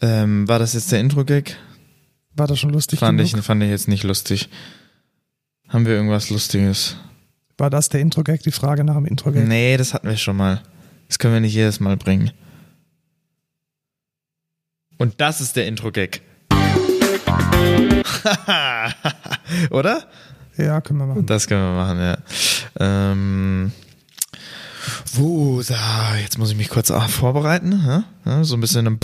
Ähm, war das jetzt der Intro-Gag? War das schon lustig Fand ich, fand ich jetzt nicht lustig. Haben wir irgendwas Lustiges? War das der Intro-Gag? Die Frage nach dem Intro-Gag? Nee, das hatten wir schon mal. Das können wir nicht jedes Mal bringen. Und das ist der Intro-Gag. Oder? Ja, können wir machen. Das können wir machen, ja. Ähm, wo, da, jetzt muss ich mich kurz auch vorbereiten. Ja, so ein bisschen ein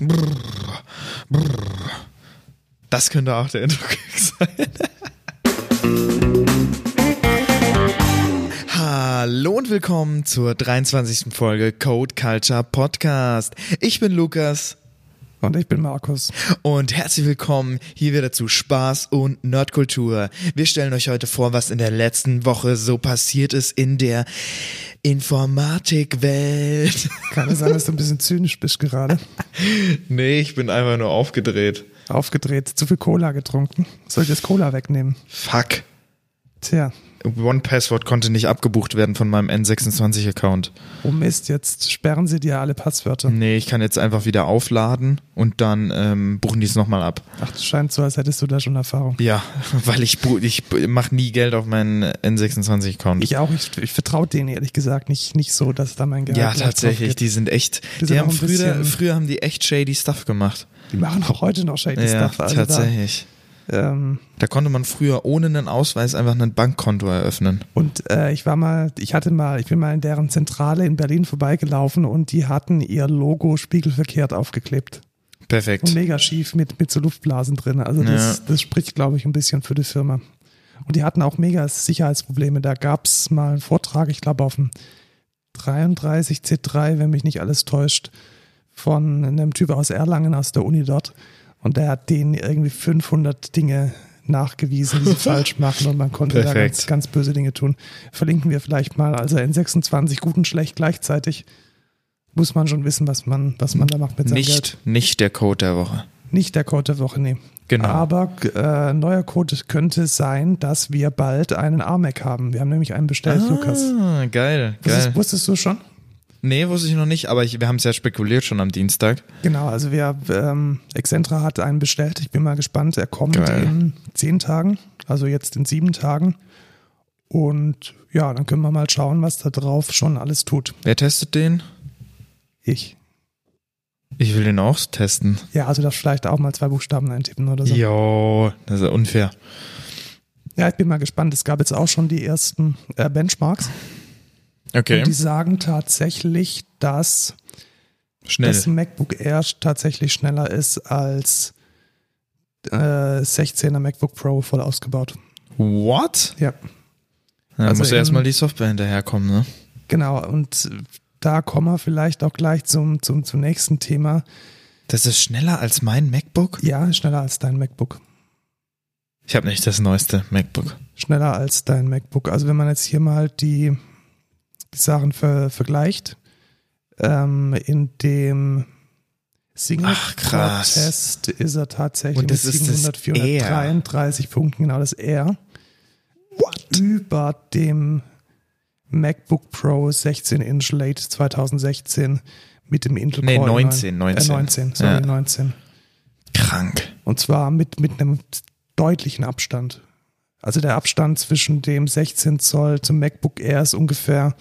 Brrr, Brrr, Brrr. Das könnte auch der Intro-Gag sein. Hallo und willkommen zur 23. Folge Code Culture Podcast. Ich bin Lukas Und ich bin Markus. und herzlich willkommen hier wieder zu Spaß und Nerdkultur. Wir stellen euch heute vor, was in der letzten Woche so passiert ist in der Informatikwelt. Kann es sein, dass du ein bisschen zynisch bist gerade? nee, ich bin einfach nur aufgedreht. Aufgedreht, zu viel Cola getrunken. Soll ich das Cola wegnehmen? Fuck. Tja, One Password konnte nicht abgebucht werden von meinem N26-Account. oh Mist, jetzt sperren sie dir alle Passwörter. Nee, ich kann jetzt einfach wieder aufladen und dann ähm, buchen die es nochmal ab. Ach, es scheint so, als hättest du da schon Erfahrung. Ja, weil ich, ich mache nie Geld auf meinen N26-Account. Ich auch, ich, ich vertraue denen ehrlich gesagt nicht, nicht so, dass da mein Gehalt Ja, tatsächlich, die sind echt, Die die, sind haben früher, früher haben die echt shady Stuff gemacht. Die machen auch heute noch shady ja, Stuff. Also tatsächlich. Da, ähm, Da konnte man früher ohne einen Ausweis einfach ein Bankkonto eröffnen. Und äh, ich war mal, ich hatte mal, ich bin mal in deren Zentrale in Berlin vorbeigelaufen und die hatten ihr Logo spiegelverkehrt aufgeklebt. Und Perfekt. mega schief mit, mit so Luftblasen drin. Also das, Ja. das spricht, glaube ich, ein bisschen für die Firma. Und die hatten auch mega Sicherheitsprobleme. Da gab es mal einen Vortrag, ich glaube auf dem 33C3, wenn mich nicht alles täuscht, von einem Typ aus Erlangen, aus der Uni dort. Und der hat denen irgendwie 500 Dinge nachgewiesen, die sie falsch machen und man konnte da Perfekt. ganz, ganz böse Dinge tun. Verlinken wir vielleicht mal. Also N26 gut und schlecht gleichzeitig muss man schon wissen, was man, was man da macht mit seinem Geld. Nicht, nicht der Code der Woche. Nicht der Code der Woche, nee. Genau. Aber äh, neuer Code könnte sein, dass wir bald einen AMAC haben. Wir haben nämlich einen bestellt, Lukas. Ah, geil, Wusstest, geil. wusstest du schon? Nee, wusste ich noch nicht, aber ich, wir haben es ja spekuliert schon am Dienstag. Genau, also wir, ähm, Excentra hat einen bestellt. Ich bin mal gespannt. Er kommt Geil. in zehn Tagen, also jetzt in sieben Tagen. Und ja, dann können wir mal schauen, was da drauf schon alles tut. Wer testet den? Ich. Ich will den auch testen. Ja, also das vielleicht auch mal zwei Buchstaben eintippen oder so. Jo, das ist ja unfair. Ja, ich bin mal gespannt. Es gab jetzt auch schon die ersten äh, Benchmarks. Okay, Und die sagen tatsächlich, dass schnell. das MacBook Air tatsächlich schneller ist als äh, 16er MacBook Pro voll ausgebaut. What? Ja, Da Also muss in- erstmal die Software hinterherkommen, ne? genau. Und da kommen wir vielleicht auch gleich zum, zum, zum nächsten Thema. Das ist schneller als mein MacBook? Ja, schneller als dein MacBook. Ich habe nicht das neueste MacBook. Schneller als dein MacBook. Also wenn man jetzt hier mal die Sachen ver, vergleicht, ähm, in dem Single Ach, krass. Test ist er tatsächlich mit ist das 700, 433 Punkten, genau das R. Über dem MacBook Pro 16 Inch Late 2016 mit dem Intel Nee, Core 19, 9, 19. Äh, 19, sorry, Ja. 19. Krank. Und zwar mit, mit einem deutlichen Abstand. Also der Abstand zwischen dem 16 Zoll zum MacBook Air ist ungefähr,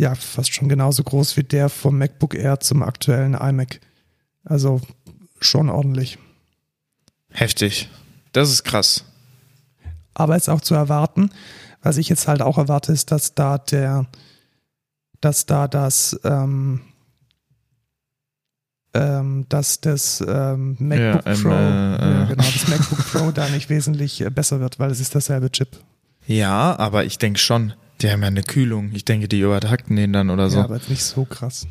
ja, fast schon genauso groß wie der vom MacBook Air zum aktuellen iMac. Also schon ordentlich. Heftig. Das ist krass. Aber ist auch zu erwarten, was ich jetzt halt auch erwarte, ist, dass da der, dass da das, ähm, ähm, dass das ähm, MacBook Ja, Pro, äh, äh. genau, das MacBook Pro da nicht wesentlich äh, besser wird, weil es ist dasselbe Chip. Ja, aber ich denke schon. Die haben ja eine Kühlung. Ich denke, die übertakten den dann oder so. Ja, aber jetzt nicht so krass.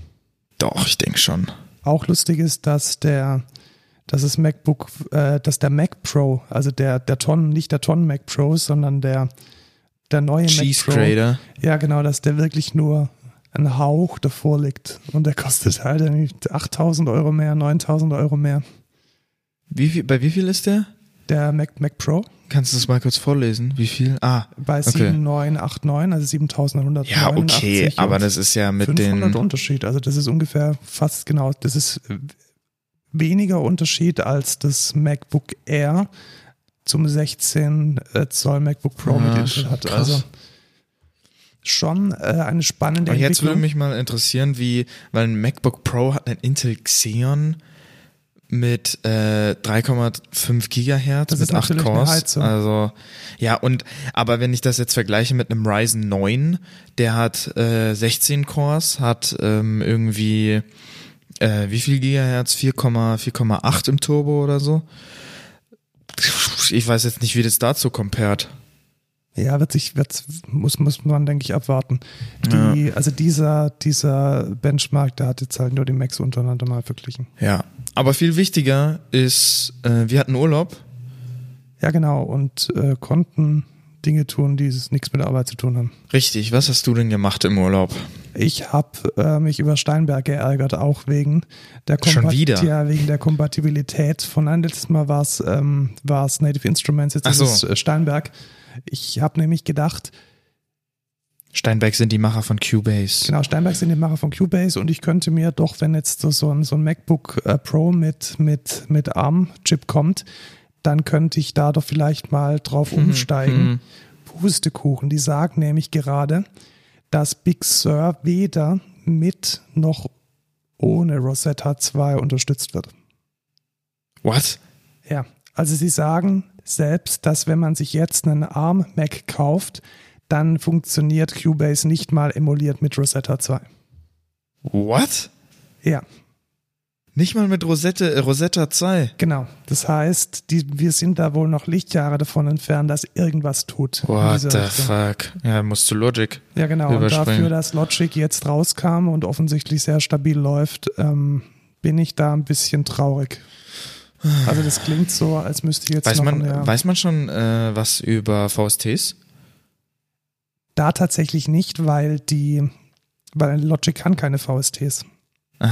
Doch, ich denke schon. Auch lustig ist, dass der, dass das MacBook, äh, dass der Mac Pro, also der, der Tonnen, nicht der Tonnen Mac Pro, sondern der, der neue Cheese Mac Pro, Grader. ja genau, dass der wirklich nur ein Hauch davor liegt und der kostet halt irgendwie 8000 Euro mehr, 9000 Euro mehr. Wie viel, bei wie viel ist der? Der Mac, Mac Pro Kannst du das mal kurz vorlesen? Wie viel? Ah, bei Okay. 7989, also 7189. ja, okay, aber das ist ja mit 500 den. Unterschied. Also das ist ungefähr fast genau, das ist weniger Unterschied als das MacBook Air zum 16 äh, Zoll MacBook Pro Ja, mit schon Intel hat. krass. Also schon äh, eine spannende Aber jetzt würde mich mal interessieren, wie, weil ein MacBook Pro hat einen Intel Xeon mit äh, 3,5 Gigahertz Das mit 8 natürlich eine Cores. Also ja, und aber wenn ich das jetzt vergleiche mit einem Ryzen 9, der hat äh, 16 Cores, hat ähm, irgendwie äh, wie viel Gigahertz? 4, 4,8 im Turbo oder so. Ich weiß jetzt nicht, wie das dazu compared. Ja, wird sich, wird, muss, muss man, denke ich, abwarten. Die, Also dieser, dieser Benchmark, der hat jetzt halt nur die Macs untereinander mal verglichen. Ja, aber viel wichtiger ist, äh, wir hatten Urlaub. Ja, genau. Und äh, konnten Dinge tun, die nichts mit der Arbeit zu tun haben. Richtig, was hast du denn gemacht im Urlaub? Ich habe äh, mich über Steinberg geärgert, auch wegen der, Schon Kompat- wieder? Ja, wegen der Kompatibilität. Von einem letztes Mal war es ähm, war's Native Instruments, jetzt Ach ist so. es äh, Steinberg. Ich habe nämlich gedacht, Steinberg sind die Macher von Cubase. Genau, Steinberg sind die Macher von Cubase und ich könnte mir doch, wenn jetzt so, ein, so ein MacBook äh, Pro mit, mit, mit ARM-Chip kommt, dann könnte ich da doch vielleicht mal drauf umsteigen. mhm. Pustekuchen, die sagen nämlich gerade, dass Big Sur weder mit noch ohne Rosetta 2 unterstützt wird. What? Ja, also sie sagen selbst, dass wenn man sich jetzt einen ARM-Mac kauft, dann funktioniert Cubase nicht mal emuliert mit Rosetta 2. What? Ja, Nicht mal mit Rosette, äh, Rosetta 2. Genau. Das heißt, die, wir sind da wohl noch Lichtjahre davon entfernt, dass irgendwas tut. What the Richtung. fuck? Ja, musst zu Logic. Ja, genau. Und dafür, dass Logic jetzt rauskam und offensichtlich sehr stabil läuft, ähm, bin ich da ein bisschen traurig. Also das klingt so, als müsste ich jetzt Weiß noch man, Jahr. weiß man schon äh, was über VSTs? Da tatsächlich nicht, weil die, weil Logic kann keine VSTs. Ah.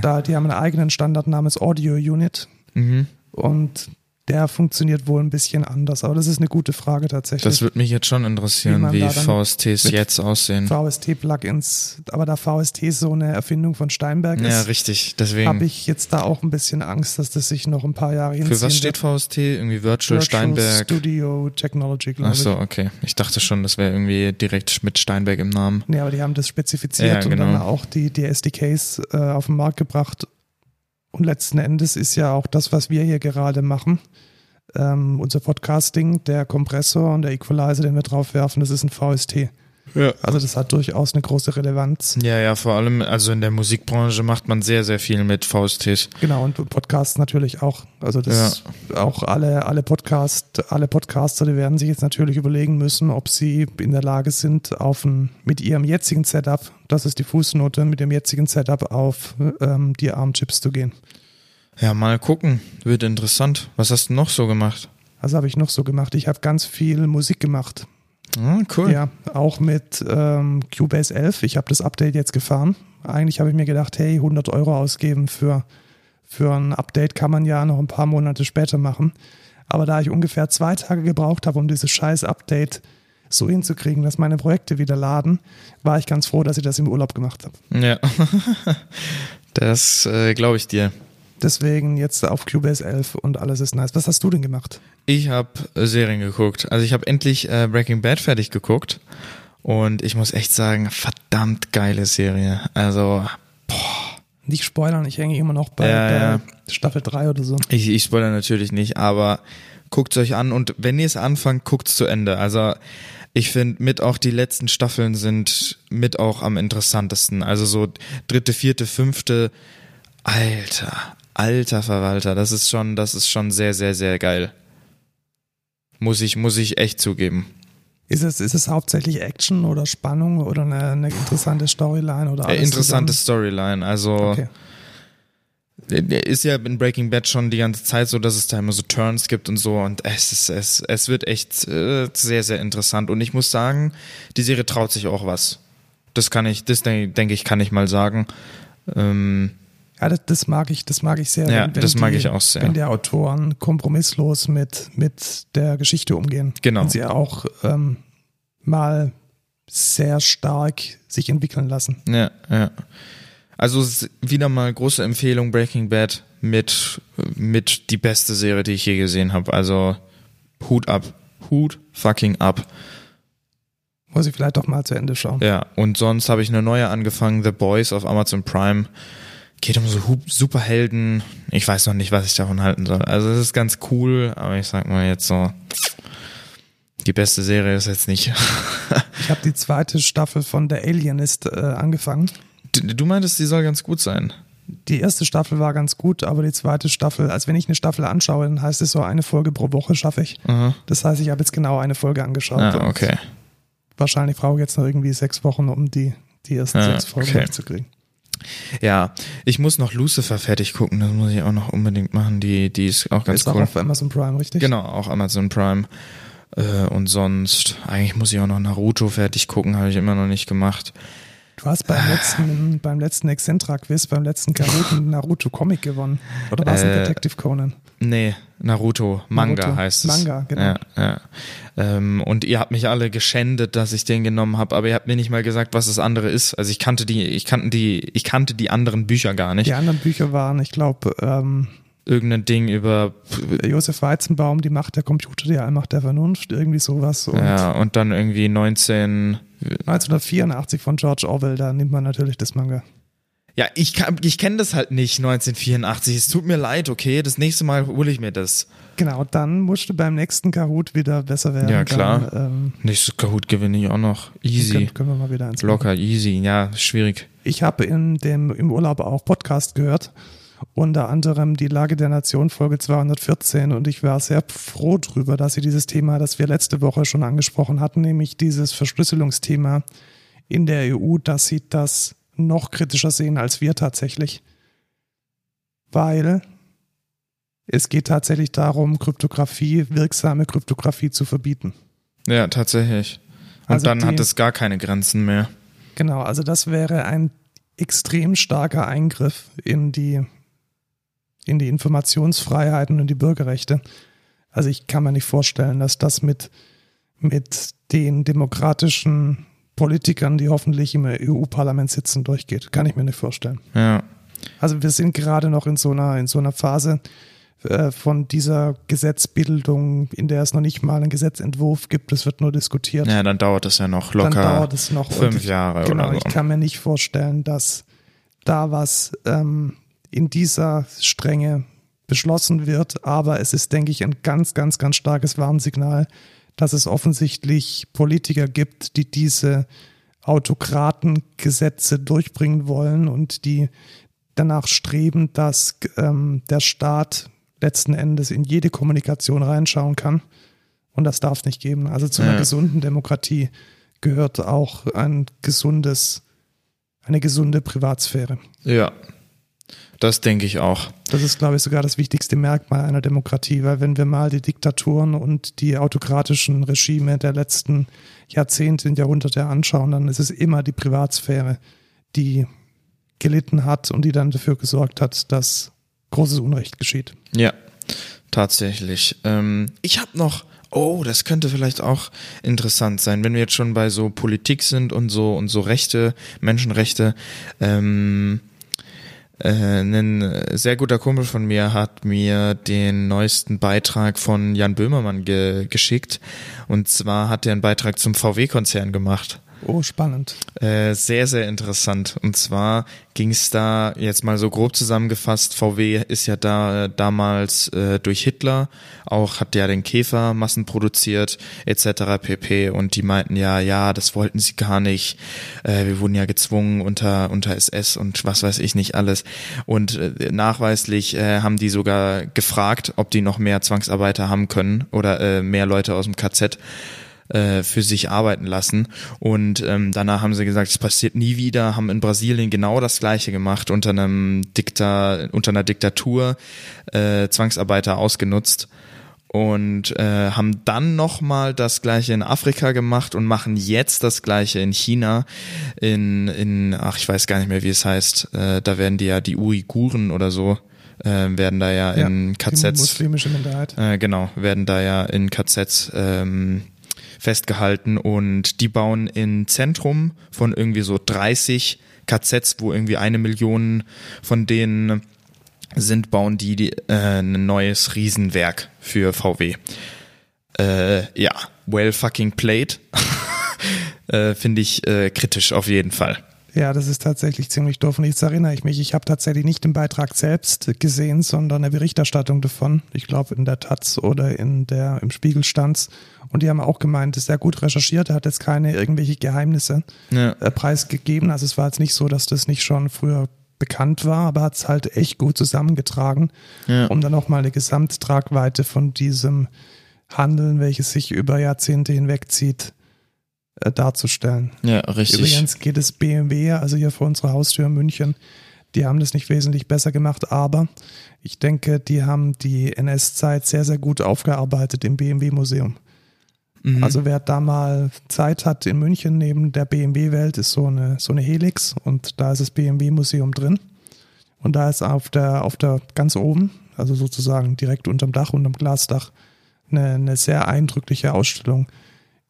Da, die haben einen eigenen Standard namens Audio Unit Mhm. und der funktioniert wohl ein bisschen anders. Aber das ist eine gute Frage tatsächlich. Das würde mich jetzt schon Wie interessieren, wie dann VSTs jetzt aussehen. VST-Plugins, aber da VST so eine Erfindung von Steinberg Ja, ist, richtig. habe Deswegen. ich jetzt da auch ein bisschen Angst, dass das sich noch ein paar Jahre hinziehen Für was steht. VST? Irgendwie Virtual, Steinberg. Studio Technology, glaube Ach so, ich. okay. Ich dachte schon, das wäre irgendwie direkt mit Steinberg im Namen. Nee, aber die haben das spezifiziert Ja, und dann genau. auch die, die SDKs äh, auf den Markt gebracht. Und letzten Endes ist ja auch das, was wir hier gerade machen, ähm, unser Podcasting, der Kompressor und der Equalizer, den wir drauf werfen, das ist ein VST. Ja. Also das hat durchaus eine große Relevanz. Ja, ja, vor allem, also in der Musikbranche macht man sehr, sehr viel mit VSTs. Genau, und Podcasts natürlich auch. Also das auch alle, alle Podcast, alle Podcaster, die werden sich jetzt natürlich überlegen müssen, ob sie in der Lage sind, auf ein, mit ihrem jetzigen Setup, das ist die Fußnote, mit dem jetzigen Setup auf ähm, die ARM-Chips zu gehen. Ja, mal gucken. Wird interessant. Was hast du noch so gemacht? Also habe ich noch so gemacht. Ich habe ganz viel Musik gemacht. Ah, cool. Ja, auch mit ähm, Cubase 11. Ich habe das Update jetzt gefahren. Eigentlich habe ich mir gedacht, hey, 100 Euro ausgeben für, für ein Update kann man ja noch ein paar Monate später machen. Aber da ich ungefähr zwei Tage gebraucht habe, um dieses scheiß Update so hinzukriegen, dass meine Projekte wieder laden, war ich ganz froh, dass ich das im Urlaub gemacht habe. Ja. das äh, glaube ich dir. Deswegen jetzt auf Cubase 11 und alles ist nice. Was hast du denn gemacht? Ich habe Serien geguckt. Also ich habe endlich äh, Breaking Bad fertig geguckt. Und ich muss echt sagen, verdammt geile Serie. Also, Nicht spoilern, ich hänge immer noch bei, Ja, bei ja. Staffel 3 oder so. ich, ich spoilere natürlich nicht, aber guckt euch an und wenn ihr es anfangt, guckt zu Ende. Also ich finde mit auch die letzten Staffeln sind mit auch am interessantesten. Also so dritte, vierte, fünfte, alter, alter Verwalter, das ist schon, das ist schon sehr, sehr, sehr geil. Muss ich, muss ich echt zugeben. Ist es, ist es hauptsächlich Action oder Spannung oder eine, eine interessante Storyline oder Äh, alles interessante Storyline. Also zusammen? Okay. ist ja in Breaking Bad schon die ganze Zeit so, dass es da immer so Turns gibt und so und es ist, es, es wird echt äh, sehr, sehr interessant. Und ich muss sagen, die Serie traut sich auch was. Das kann ich, das denke denk ich, kann ich mal sagen. Ähm, Ja, das, das mag ich, das mag ich sehr. Ja, das mag ich auch sehr. Wenn die Autoren kompromisslos mit, mit der Geschichte umgehen. Genau. Und sie auch ähm, mal sehr stark sich entwickeln lassen. ja, ja. Also wieder mal große Empfehlung Breaking Bad mit mit die beste Serie, die ich je gesehen habe. Also Hut ab, Hut fucking ab. Muss ich vielleicht doch mal zu Ende schauen. Ja, und sonst habe ich eine neue angefangen, The Boys auf Amazon Prime. Geht um so Superhelden. Ich weiß noch nicht, was ich davon halten soll. Also es ist ganz cool, aber ich sag mal jetzt so, die beste Serie ist jetzt nicht. ich habe die zweite Staffel von The Alienist äh, angefangen. Du, du meintest, die soll ganz gut sein. Die erste Staffel war ganz gut, aber die zweite Staffel, als wenn ich eine Staffel anschaue, dann heißt es so eine Folge pro Woche schaffe ich. Aha. Das heißt, ich habe jetzt genau eine Folge angeschaut. Ah, okay. Wahrscheinlich brauche ich jetzt noch irgendwie sechs Wochen, um die, die ersten Ah, sechs Folgen okay. durchzukriegen. Ja, ich muss noch Lucifer fertig gucken, das muss ich auch noch unbedingt machen. Die, die ist auch ganz Ist auch cool. auf Amazon Prime, richtig? Genau, auch Amazon Prime. Äh, und sonst, eigentlich muss ich auch noch Naruto fertig gucken, habe ich immer noch nicht gemacht. Du hast beim letzten, beim letzten Excentra-Quiz, beim letzten Kahoot einen Naruto-Comic gewonnen. Oder war es ein Äh, Detective Conan? Nee, Naruto, Manga Naruto. heißt es. Manga, genau. Ja, ja. Ähm, und ihr habt mich alle geschändet, dass ich den genommen habe, aber ihr habt mir nicht mal gesagt, was das andere ist. Also ich kannte die, ich kannte die, ich kannte die anderen Bücher gar nicht. Die anderen Bücher waren, ich glaube, ähm, Irgendein Ding über Josef Weizenbaum, die Macht der Computer, die Allmacht der Vernunft, irgendwie sowas. Und ja, und dann irgendwie 19 1984 von George Orwell, da nimmt man natürlich das Manga. Ja, ich, kann- ich kenne das halt nicht, 1984. Es tut mir leid, okay? Das nächste Mal hole ich mir das. Genau, dann musst du beim nächsten Kahoot wieder besser werden. Ja, klar. Dann, ähm, Nächstes Kahoot gewinne ich auch noch. Easy. können, können wir mal wieder eins Locker, easy. Ja, schwierig. Ich habe in dem im Urlaub auch Podcast gehört, unter anderem die Lage der Nation Folge 214 und ich war sehr froh drüber, dass sie dieses Thema, das wir letzte Woche schon angesprochen hatten, nämlich dieses Verschlüsselungsthema in der EU, dass sie das noch kritischer sehen als wir tatsächlich, weil es geht tatsächlich darum, Kryptographie, wirksame Kryptographie zu verbieten. Ja, tatsächlich. Und Also dann die- hat es gar keine Grenzen mehr. Genau, also das wäre ein extrem starker Eingriff in die, in die Informationsfreiheiten und die Bürgerrechte. Also ich kann mir nicht vorstellen, dass das mit, mit den demokratischen Politikern, die hoffentlich im EU-Parlament sitzen, durchgeht. Kann ich mir nicht vorstellen. Ja. Also wir sind gerade noch in so einer, in so einer Phase äh, von dieser Gesetzbildung, in der es noch nicht mal einen Gesetzentwurf gibt. Es wird nur diskutiert Ja, dann dauert es ja noch locker dann dauert es noch fünf Und ich, Jahre Genau, oder ich so. kann mir nicht vorstellen, dass da was ähm, in dieser Strenge beschlossen wird, aber es ist, denke ich, ein ganz, ganz, ganz starkes Warnsignal, dass es offensichtlich Politiker gibt, die diese Autokratengesetze durchbringen wollen und die danach streben, dass ähm, der Staat letzten Endes in jede Kommunikation reinschauen kann. Und das darf es nicht geben. Also zu einer Ja. gesunden Demokratie gehört auch ein gesundes, eine gesunde Privatsphäre. Ja. Das denke ich auch. Das ist, glaube ich, sogar das wichtigste Merkmal einer Demokratie, weil wenn wir mal die Diktaturen und die autokratischen Regime der letzten Jahrzehnte und Jahrhunderte anschauen, dann ist es immer die Privatsphäre, die gelitten hat und die dann dafür gesorgt hat, dass großes Unrecht geschieht. Ja, tatsächlich. Ähm, ich habe noch, oh, das könnte vielleicht auch interessant sein, wenn wir jetzt schon bei so Politik sind und so und so Rechte, Menschenrechte. Ähm, äh, ein sehr guter Kumpel von mir hat mir den neuesten Beitrag von Jan Böhmermann ge geschickt. Und zwar hat er einen Beitrag zum VW-Konzern gemacht. Oh, spannend. Äh, sehr, sehr interessant. Und zwar ging es da jetzt mal so grob zusammengefasst. VW ist ja da äh, damals äh, durch Hitler auch hat ja den Käfer massenproduziert etc. pp. Und die meinten ja, ja, das wollten sie gar nicht. Äh, wir wurden ja gezwungen unter unter SS und was weiß ich nicht alles. Und äh, nachweislich äh, haben die sogar gefragt, ob die noch mehr Zwangsarbeiter haben können oder äh, mehr Leute aus dem KZ äh, für sich arbeiten lassen. Und ähm, danach haben sie gesagt, es passiert nie wieder, haben in Brasilien genau das gleiche gemacht, unter einem Dikta, unter einer Diktatur äh, Zwangsarbeiter ausgenutzt und äh, haben dann nochmal das gleiche in Afrika gemacht und machen jetzt das gleiche in China, in, in ach ich weiß gar nicht mehr, wie es heißt, äh, da werden die ja die Uiguren oder so, äh, werden da ja, in Die KZs muslimische Minderheit. äh, genau, werden da ja in KZs ähm, festgehalten und die bauen in Zentrum von irgendwie so 30 KZs, wo irgendwie eine Million von denen sind, bauen die, die äh, ein neues Riesenwerk für VW. Äh, ja, well fucking played. äh, Finde ich äh, kritisch auf jeden Fall. Ja, das ist tatsächlich ziemlich doof. Und jetzt erinnere ich mich, ich habe tatsächlich nicht den Beitrag selbst gesehen, sondern eine Berichterstattung davon. Ich glaube in der Taz oder in der im Spiegel stand's. Und die haben auch gemeint, ist sehr gut recherchiert, hat jetzt keine irgendwelche Geheimnisse Ja. äh, preisgegeben. Also es war jetzt nicht so, dass das nicht schon früher bekannt war, aber hat es halt echt gut zusammengetragen, Ja. um dann auch mal eine Gesamttragweite von diesem Handeln, welches sich über Jahrzehnte hinwegzieht, äh, darzustellen. Ja, richtig. Übrigens geht es BMW, also hier vor unserer Haustür in München, die haben das nicht wesentlich besser gemacht, aber ich denke, die haben die NS-Zeit sehr, sehr gut aufgearbeitet im BMW-Museum. Mhm. Also wer da mal Zeit hat in München neben der BMW-Welt, ist so eine, so eine Helix und da ist das BMW-Museum drin. Und da ist auf der, auf der ganz oben, also sozusagen direkt unterm Dach, unterm Glasdach, eine, eine sehr eindrückliche Ausstellung,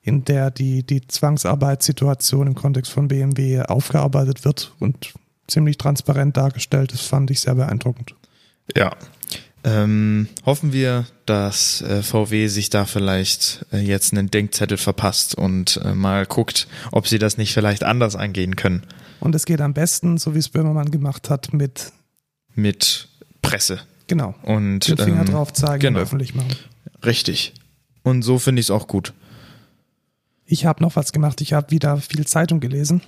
in der die, die Zwangsarbeitssituation im Kontext von BMW aufgearbeitet wird und ziemlich transparent dargestellt. Das fand ich sehr beeindruckend. Ja. Ähm, hoffen wir, dass äh, VW sich da vielleicht äh, jetzt einen Denkzettel verpasst und äh, mal guckt, ob sie das nicht vielleicht anders angehen können Und es geht am besten, so wie es Böhmermann gemacht hat, mit, mit Presse. genau, Und den Finger ähm, drauf zeigen genau. und öffentlich machen. Richtig. Und so finde ich es auch gut. Ich habe noch was gemacht. Ich habe wieder viel Zeitung gelesen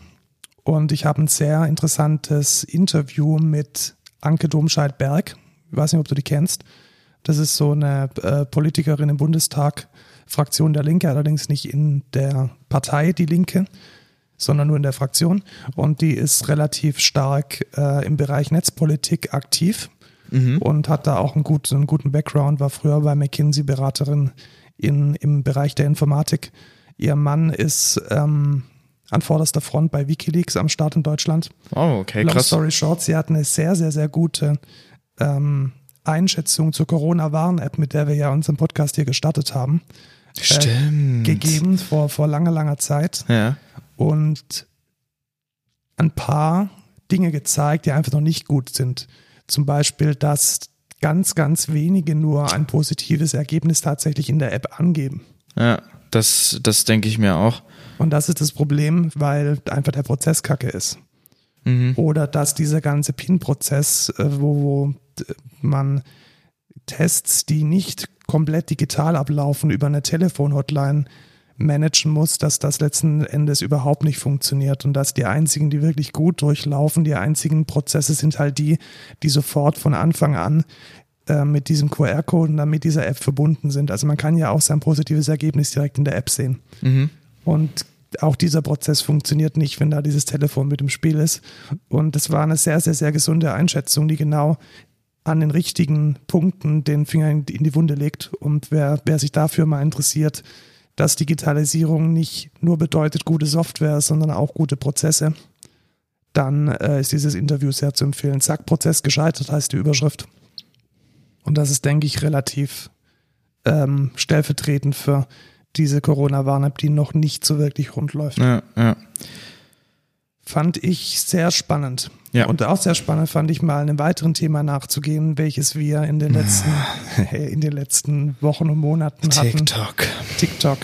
und ich habe ein sehr interessantes Interview mit Anke Domscheit-Berg. Ich weiß nicht, ob du die kennst. Das ist so eine äh, Politikerin im Bundestag, Fraktion der Linke, allerdings nicht in der Partei Die Linke, sondern nur in der Fraktion. Und die ist relativ stark äh, im Bereich Netzpolitik aktiv und hat da auch einen guten, einen guten Background, war früher bei McKinsey Beraterin in, im Bereich der Informatik. Ihr Mann ist ähm, an vorderster Front bei Wikileaks am Start in Deutschland. Oh, okay, Long krass. story short, sie hat eine sehr, sehr, sehr gute ähm, Einschätzung zur Corona-Warn-App, mit der wir ja unseren Podcast hier gestartet haben, Stimmt. gegeben vor, vor langer, langer Zeit Ja. und ein paar Dinge gezeigt, die einfach noch nicht gut sind. Zum Beispiel, dass ganz, ganz wenige nur ein positives Ergebnis tatsächlich in der App angeben. Ja, das, das denke ich mir auch. Und das ist das Problem, weil einfach der Prozess kacke ist. Mhm. Oder dass dieser ganze PIN-Prozess, äh, wo, wo äh, man Tests, die nicht komplett digital ablaufen, über eine Telefon-Hotline managen muss, dass das letzten Endes überhaupt nicht funktioniert und dass die einzigen, die wirklich gut durchlaufen, die einzigen Prozesse sind halt die, die sofort von Anfang an äh, mit diesem QR-Code und dann mit dieser App verbunden sind. Also man kann ja auch sein positives Ergebnis direkt in der App sehen. Mhm. Und auch dieser Prozess funktioniert nicht, wenn da dieses Telefon mit im Spiel ist. Und es war eine sehr, sehr, sehr gesunde Einschätzung, die genau an den richtigen Punkten den Finger in die Wunde legt. Und wer, wer sich dafür mal interessiert, dass Digitalisierung nicht nur bedeutet gute Software, sondern auch gute Prozesse, dann äh, ist dieses Interview sehr zu empfehlen. Zack, Prozess gescheitert heißt die Überschrift. Und das ist, denke ich, relativ ähm, stellvertretend für diese Corona-Warn-App, die noch nicht so wirklich rund läuft. Ja, ja. Fand ich sehr spannend. Ja. Und auch sehr spannend fand ich mal einem weiteren Thema nachzugehen, welches wir in den letzten, in den letzten Wochen und Monaten hatten. TikTok. TikTok.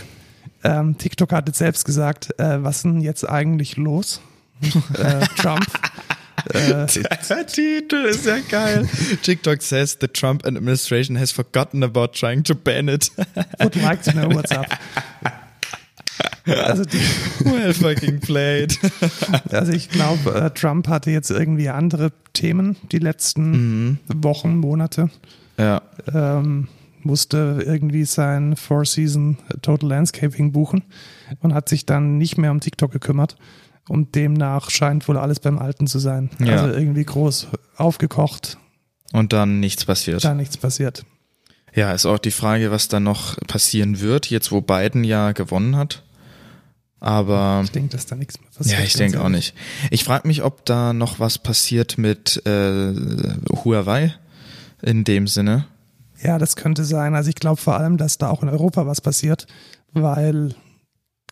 Ähm, TikTok hat jetzt selbst gesagt, äh, was ist denn jetzt eigentlich los? äh, Trump. Äh, Der Titel ist ja geil. TikTok says the Trump administration has forgotten about trying to ban it. would like to know what's up. Also, die, well fucking played. also ich glaube, äh, Trump hatte jetzt irgendwie andere Themen die letzten Wochen, Monate. Ja. ähm, musste irgendwie sein Four Season Total Landscaping buchen und hat sich dann nicht mehr um TikTok gekümmert. Und demnach scheint wohl alles beim Alten zu sein. Ja. Also irgendwie groß aufgekocht, Und dann nichts passiert. da nichts passiert. Ja, ist auch die Frage, was da noch passieren wird, jetzt wo Biden ja gewonnen hat. Aber Ich denke, dass da nichts mehr passiert. ja, ich denke auch nicht. Ich frage mich, ob da noch was passiert mit äh, Huawei in dem Sinne. Ja, das könnte sein. Also ich glaube vor allem, dass da auch in Europa was passiert, weil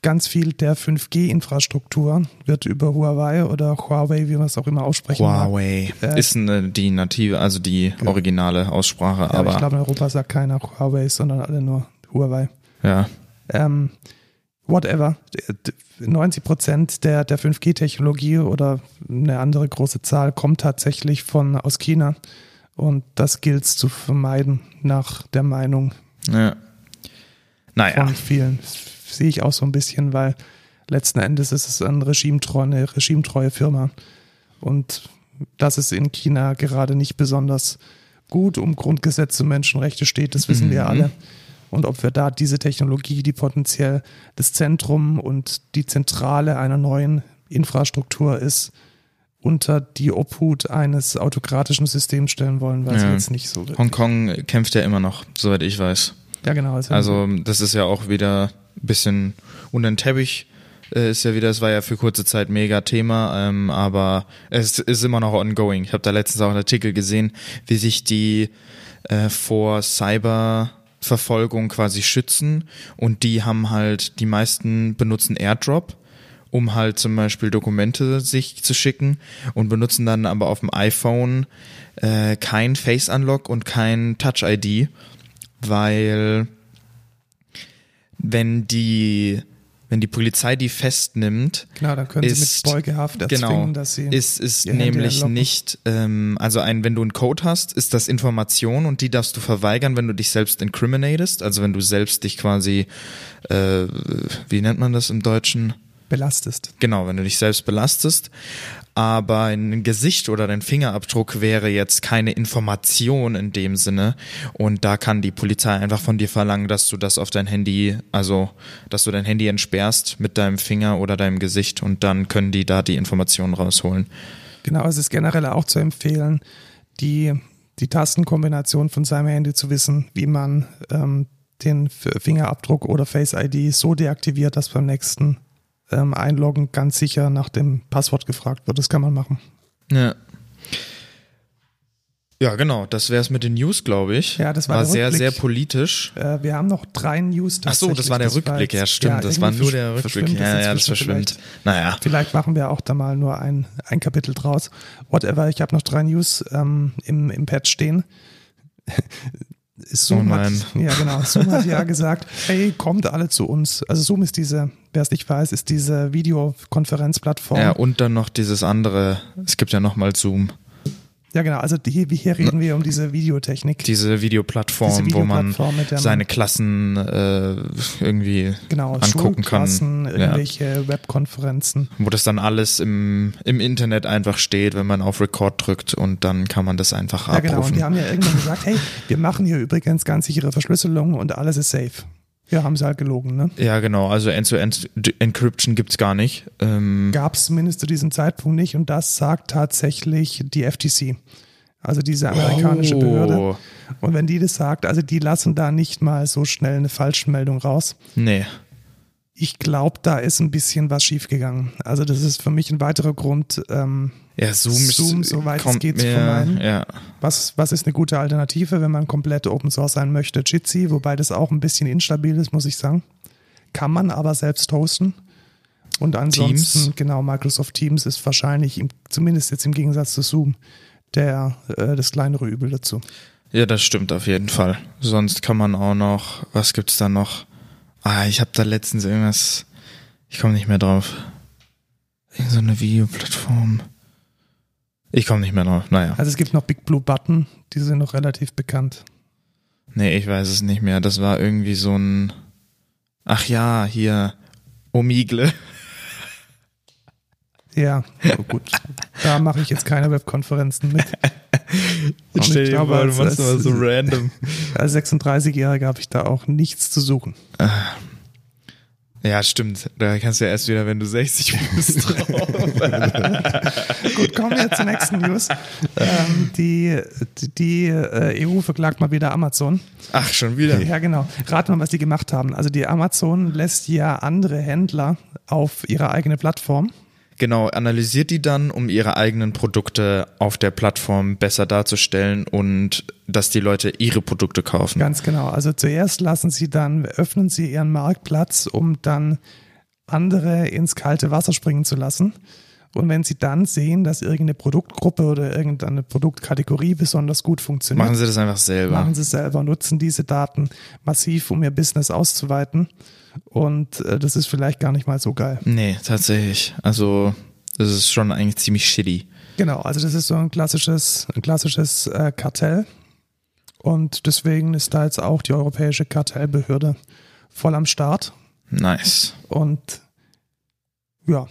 ganz viel der 5G-Infrastruktur wird über Huawei oder Huawei, wie man es auch immer aussprechen Huawei mag. Äh, ist eine, die native, also die originale Aussprache. Ja, aber ich glaube, in Europa sagt keiner Huawei, sondern alle nur Huawei. Ja. Ähm, whatever. 90 Prozent der, der 5G-Technologie oder eine andere große Zahl kommt tatsächlich von aus China. Und das gilt es zu vermeiden, nach der Meinung ja. naja. von vielen. Sehe ich auch so ein bisschen, weil letzten Endes ist es ein regimetreue, eine regimetreue Firma. Und dass es in China gerade nicht besonders gut um Grundgesetze und Menschenrechte steht, das wissen mhm. wir alle. Und ob wir da diese Technologie, die potenziell das Zentrum und die Zentrale einer neuen Infrastruktur ist, unter die Obhut eines autokratischen Systems stellen wollen, weiß ja. ich jetzt nicht so. Hongkong kämpft ja immer noch, soweit ich weiß. Ja, genau. Also, also das ist ja auch wieder ein bisschen unter den Teppich. Äh, ist ja wieder, es war ja für kurze Zeit mega Thema, ähm, aber es ist immer noch ongoing. Ich habe da letztens auch einen Artikel gesehen, wie sich die äh, vor Cyberverfolgung quasi schützen und die haben halt, die meisten benutzen Airdrop um halt zum Beispiel Dokumente sich zu schicken und benutzen dann aber auf dem iPhone äh, kein Face Unlock und kein Touch ID, weil wenn die wenn die Polizei die festnimmt, genau, dann können ist, sie mit Beugehaft erzwingen, genau, dass sie ist ist nämlich nicht, ähm, also ein, wenn du einen Code hast, ist das Information und die darfst du verweigern, wenn du dich selbst incriminatest, also wenn du selbst dich quasi, äh, wie nennt man das im Deutschen? Belastest. Genau, wenn du dich selbst belastest. Aber ein Gesicht oder dein Fingerabdruck wäre jetzt keine Information in dem Sinne. Und da kann die Polizei einfach von dir verlangen, dass du das auf dein Handy, also dass du dein Handy entsperrst mit deinem Finger oder deinem Gesicht und dann können die da die Informationen rausholen. Genau, es ist generell auch zu empfehlen, die, die Tastenkombination von seinem Handy zu wissen, wie man ähm, den Fingerabdruck oder Face ID so deaktiviert, dass beim nächsten ähm, Einloggen ganz sicher nach dem Passwort gefragt wird. Das kann man machen. Ja. Ja, genau. Das wäre es mit den News, glaube ich. Ja, das war, war sehr, Rückblick. sehr politisch. Äh, wir haben noch drei News. Ach so, das war der das Rückblick. War jetzt, ja, stimmt. Ja, das war nur der Rückblick. Ja, ja, das verschwimmt. Naja. Vielleicht machen wir auch da mal nur ein, ein Kapitel draus. Whatever. Ich habe noch drei News ähm, im, im Pad stehen. Zoom oh hat, ja genau, Zoom hat ja gesagt, hey, kommt alle zu uns. Also Zoom ist diese, wer es nicht weiß, ist diese Videokonferenzplattform. Ja, und dann noch dieses andere, es gibt ja nochmal Zoom. Ja, genau. Also die, hier reden wir um diese Videotechnik. Diese Videoplattform, diese Videoplattform wo man seine Klassen äh, irgendwie genau, angucken kann. irgendwelche ja. Webkonferenzen. Wo das dann alles im, im Internet einfach steht, wenn man auf Record drückt und dann kann man das einfach abrufen. Ja, genau. Und die haben ja irgendwann gesagt, hey, wir machen hier übrigens ganz sichere Verschlüsselung und alles ist safe. Ja, haben sie halt gelogen, ne? Ja, genau. Also End-to-End-Encryption gibt's gar nicht. Ähm Gab es zumindest zu diesem Zeitpunkt nicht und das sagt tatsächlich die FTC. Also diese amerikanische oh. Behörde. Und wenn die das sagt, also die lassen da nicht mal so schnell eine Falschmeldung raus. Nee. Ich glaube, da ist ein bisschen was schiefgegangen. Also das ist für mich ein weiterer Grund, ähm, ja, Zoom, Zoom soweit es geht, zu vermeiden. Ja. Was, was ist eine gute Alternative, wenn man komplett Open Source sein möchte? Jitsi, wobei das auch ein bisschen instabil ist, muss ich sagen. Kann man aber selbst hosten. Und ansonsten, Teams. genau, Microsoft Teams ist wahrscheinlich, im, zumindest jetzt im Gegensatz zu Zoom, der, äh, das kleinere Übel dazu. Ja, das stimmt auf jeden Fall. Sonst kann man auch noch, was gibt's da noch? Ah, ich habe da letztens irgendwas, ich komme nicht mehr drauf. Irgend so eine Videoplattform. Ich komme nicht mehr drauf, naja. Also es gibt noch Big Blue Button, die sind noch relativ bekannt. Nee, ich weiß es nicht mehr. Das war irgendwie so ein. Ach ja, hier. Omigle. Ja, oh gut. Da mache ich jetzt keine Webkonferenzen mit. Und Stell dir vor, du machst mal so random. Als 36-Jähriger habe ich da auch nichts zu suchen. Ah. Ja, stimmt. Da kannst du ja erst wieder, wenn du 60 bist, drauf. Gut, kommen wir zur nächsten News. Ähm, die die äh, EU verklagt mal wieder Amazon. Ach, schon wieder? Ja, genau. Rat mal, was die gemacht haben. Also die Amazon lässt ja andere Händler auf ihre eigene Plattform Genau, analysiert die dann, um ihre eigenen Produkte auf der Plattform besser darzustellen und dass die Leute ihre Produkte kaufen. Ganz genau. Also zuerst lassen sie dann, öffnen sie ihren Marktplatz, um dann andere ins kalte Wasser springen zu lassen. Und wenn sie dann sehen, dass irgendeine Produktgruppe oder irgendeine Produktkategorie besonders gut funktioniert, Machen Sie das einfach selber. machen sie selber, nutzen diese Daten massiv, um ihr Business auszuweiten. Und äh, das ist vielleicht gar nicht mal so geil. Nee, tatsächlich. Also, das ist schon eigentlich ziemlich shitty. Genau, also das ist so ein klassisches, ein klassisches äh, Kartell. Und deswegen ist da jetzt auch die Europäische Kartellbehörde voll am Start. Nice. Und ja,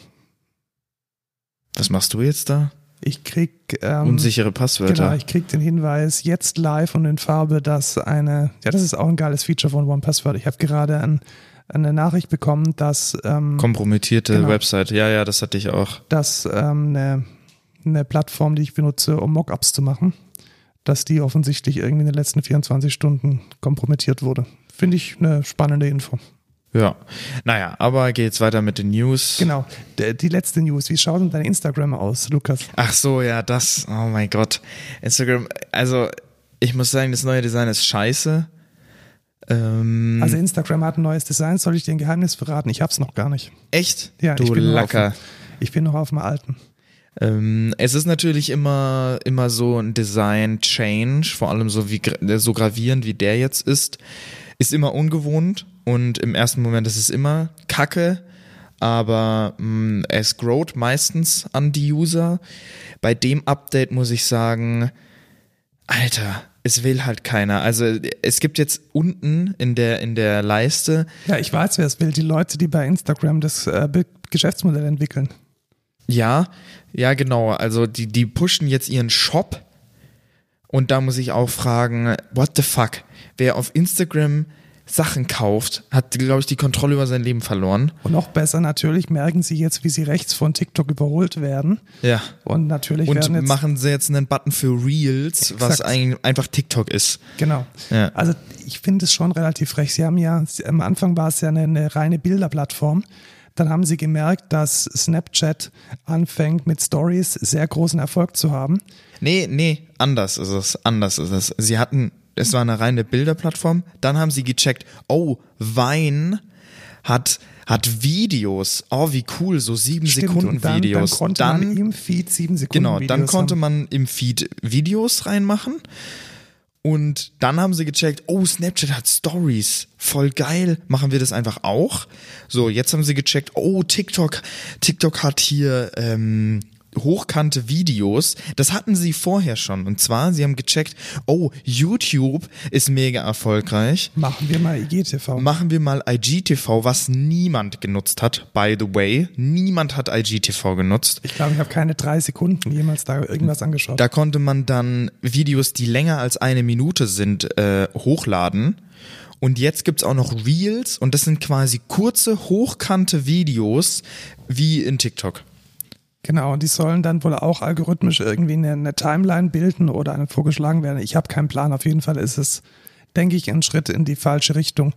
Was machst du jetzt da? ich krieg ähm, Unsichere Passwörter. Genau, ich krieg den Hinweis jetzt live und in Farbe, dass eine, ja, das ist auch ein geiles Feature von OnePassword. Ich habe gerade ein, eine Nachricht bekommen, dass, ähm, Kompromittierte Genau. Website. Ja, ja, das hatte ich auch. dass ähm, eine, eine Plattform, die ich benutze, um Mockups zu machen, dass die offensichtlich irgendwie in den letzten 24 Stunden kompromittiert wurde. Finde ich eine spannende Info. Ja. Naja, aber geht's weiter mit den News. Genau. D die letzte News. Wie schaut denn dein Instagram aus, Lukas? Ach so, ja, das. Oh mein Gott. Instagram, also ich muss sagen, das neue Design ist scheiße. Ähm, Also Instagram hat ein neues Design. Soll ich dir ein Geheimnis verraten? Ich hab's noch gar nicht. echt? Ja, du ich bin, noch auf, Lacker. dem- ich bin noch auf dem alten. Ähm, es ist natürlich immer, immer so ein Design-Change, vor allem so, wie, so gravierend wie der jetzt ist, ist immer ungewohnt und im ersten Moment ist es immer kacke, aber mh, es growt meistens an die User. Bei dem Update muss ich sagen, Alter, es will halt keiner. Also es gibt jetzt unten in der, in der Leiste Ja, ich weiß, wer es will. Die Leute, die bei Instagram das äh, Geschäftsmodell entwickeln. Ja, ja, genau. Also die, die pushen jetzt ihren Shop und da muss ich auch fragen, what the fuck? Wer auf Instagram Sachen kauft, hat, glaube ich, die Kontrolle über sein Leben verloren. Und noch besser natürlich merken sie jetzt, wie sie rechts von TikTok überholt werden. Ja. Und natürlich Und werden jetzt machen sie jetzt einen Button für Reels, was Exakt. ein, einfach TikTok ist. Genau. Ja. Also ich finde es schon relativ frech. Sie haben ja, am Anfang war es ja eine, eine reine Bilderplattform. Dann haben sie gemerkt, dass Snapchat anfängt mit Stories sehr großen Erfolg zu haben. Nee, nee, anders ist es, anders ist es. Sie hatten, es war eine reine Bilderplattform, dann haben sie gecheckt, oh, Wein hat, hat Videos, oh, wie cool, so sieben Stimmt, Sekunden und dann, dann Videos. konnte man im Feed sieben Sekunden Genau, dann Videos konnte haben. man im Feed Videos reinmachen. Und dann haben sie gecheckt, oh, Snapchat hat Stories. Voll geil. Machen wir das einfach auch? So, jetzt haben sie gecheckt, oh, TikTok, TikTok hat hier ähm, hochkante Videos. Das hatten sie vorher schon. Und zwar, sie haben gecheckt, oh, YouTube ist mega erfolgreich. Machen wir mal IGTV. Machen wir mal IGTV, was niemand genutzt hat, by the way. Niemand hat IGTV genutzt. Ich glaube, ich habe keine drei Sekunden jemals da irgendwas angeschaut. Da konnte man dann Videos, die länger als eine Minute sind, äh, hochladen. Und jetzt gibt's auch noch Reels und das sind quasi kurze, hochkante Videos wie in TikTok. Genau, und die sollen dann wohl auch algorithmisch irgendwie eine, eine Timeline bilden oder einem vorgeschlagen werden. Ich habe keinen Plan. Auf jeden Fall ist es, denke ich, ein Schritt in die falsche Richtung.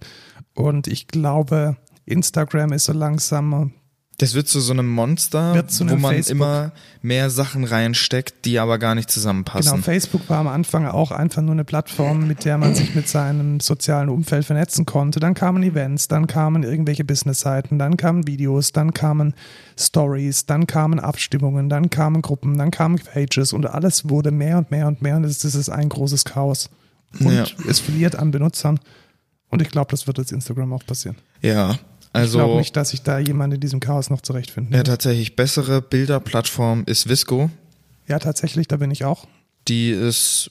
Und ich glaube, Instagram ist so langsam. Das wird zu so einem Monster, zu wo einem man Facebook. immer mehr Sachen reinsteckt, die aber gar nicht Genau, zusammenpassen. Facebook war am Anfang auch einfach nur eine Plattform, mit der man sich mit seinem sozialen Umfeld vernetzen konnte. Dann kamen Events, dann kamen irgendwelche Business-Seiten, dann kamen Videos, dann kamen Stories, dann kamen Abstimmungen, dann kamen Gruppen, dann kamen Pages und alles wurde mehr und mehr und mehr und das ist ein großes Chaos. Und Ja. es verliert an Benutzern. Und ich glaube, das wird jetzt Instagram auch passieren. ja, ich glaube also nicht, dass sich da jemand in diesem Chaos noch zurechtfinden ja, tatsächlich bessere Bilderplattform ist Visco. Ja, tatsächlich, da bin ich auch. Die ist,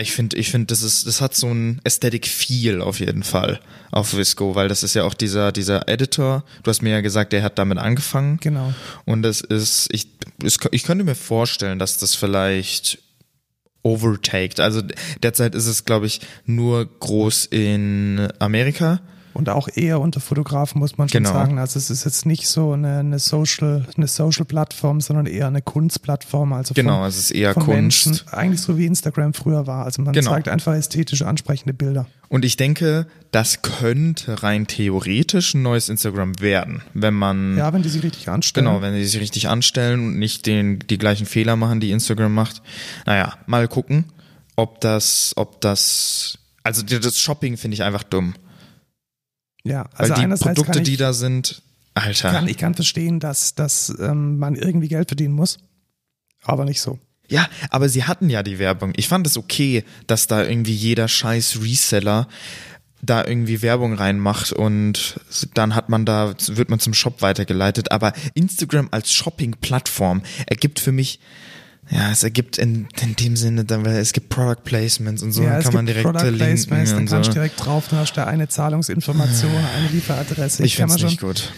ich finde, ich finde, das ist, das hat so ein Aesthetic Feel auf jeden Fall auf Visco, weil das ist ja auch dieser, dieser Editor. Du hast mir ja gesagt, der hat damit angefangen. Genau. Und das ist, ich, ich könnte mir vorstellen, dass das vielleicht overtaked. Also derzeit ist es, glaube ich, nur groß in Amerika. Und auch eher unter Fotografen, muss man schon Genau. sagen. Also es ist jetzt nicht so eine, eine Social, eine Social-Plattform, sondern eher eine Kunstplattform. Also Genau, von, es ist eher Kunst. Menschen, eigentlich so wie Instagram früher war. Also man Genau. zeigt einfach ästhetische, ansprechende Bilder. Und ich denke, das könnte rein theoretisch ein neues Instagram werden, wenn man Ja, wenn die sich richtig anstellen. Genau, wenn sie sich richtig anstellen und nicht den, die gleichen Fehler machen, die Instagram macht. Naja, mal gucken, ob das, ob das, also das Shopping finde ich einfach dumm. Ja, also Weil die Produkte, ich, die da sind, Alter. Kann, ich kann verstehen, dass, dass ähm, man irgendwie Geld verdienen muss, aber nicht so. Ja, aber sie hatten ja die Werbung. Ich fand es okay, dass da irgendwie jeder scheiß Reseller da irgendwie Werbung reinmacht und dann hat man da, wird man zum Shop weitergeleitet. Aber Instagram als Shopping-Plattform ergibt für mich, ja, es ergibt in, in dem Sinne, dann, weil es gibt Product Placements und so, ja, dann es kann man direkt Product Placements, dann kannst du so. direkt drauf, dann hast du eine Zahlungsinformation, eine Lieferadresse. Ich find's man nicht gut.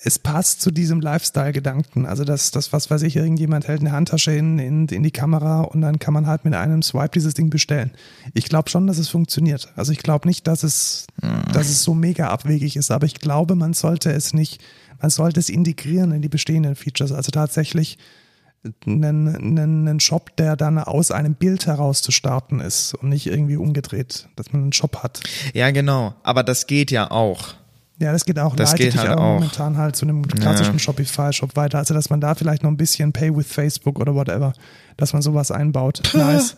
es passt zu diesem Lifestyle-Gedanken. Also das, das, was weiß ich, irgendjemand hält eine Handtasche in, in, in die Kamera und dann kann man halt mit einem Swipe dieses Ding bestellen. Ich glaube schon, dass es funktioniert. Also ich glaube nicht, dass es, dass es so mega abwegig ist, aber ich glaube, man sollte es nicht, man sollte es integrieren in die bestehenden Features. Also tatsächlich einen, einen, einen Shop, der dann aus einem Bild heraus zu starten ist und nicht irgendwie umgedreht, dass man einen Shop hat. Ja, genau. Aber das geht ja auch. Ja, das geht auch. Das leitet geht dich halt aber auch. momentan halt zu einem klassischen Ja. Shopify-Shop weiter. Also, dass man da vielleicht noch ein bisschen Pay with Facebook oder whatever, dass man sowas einbaut. Nice.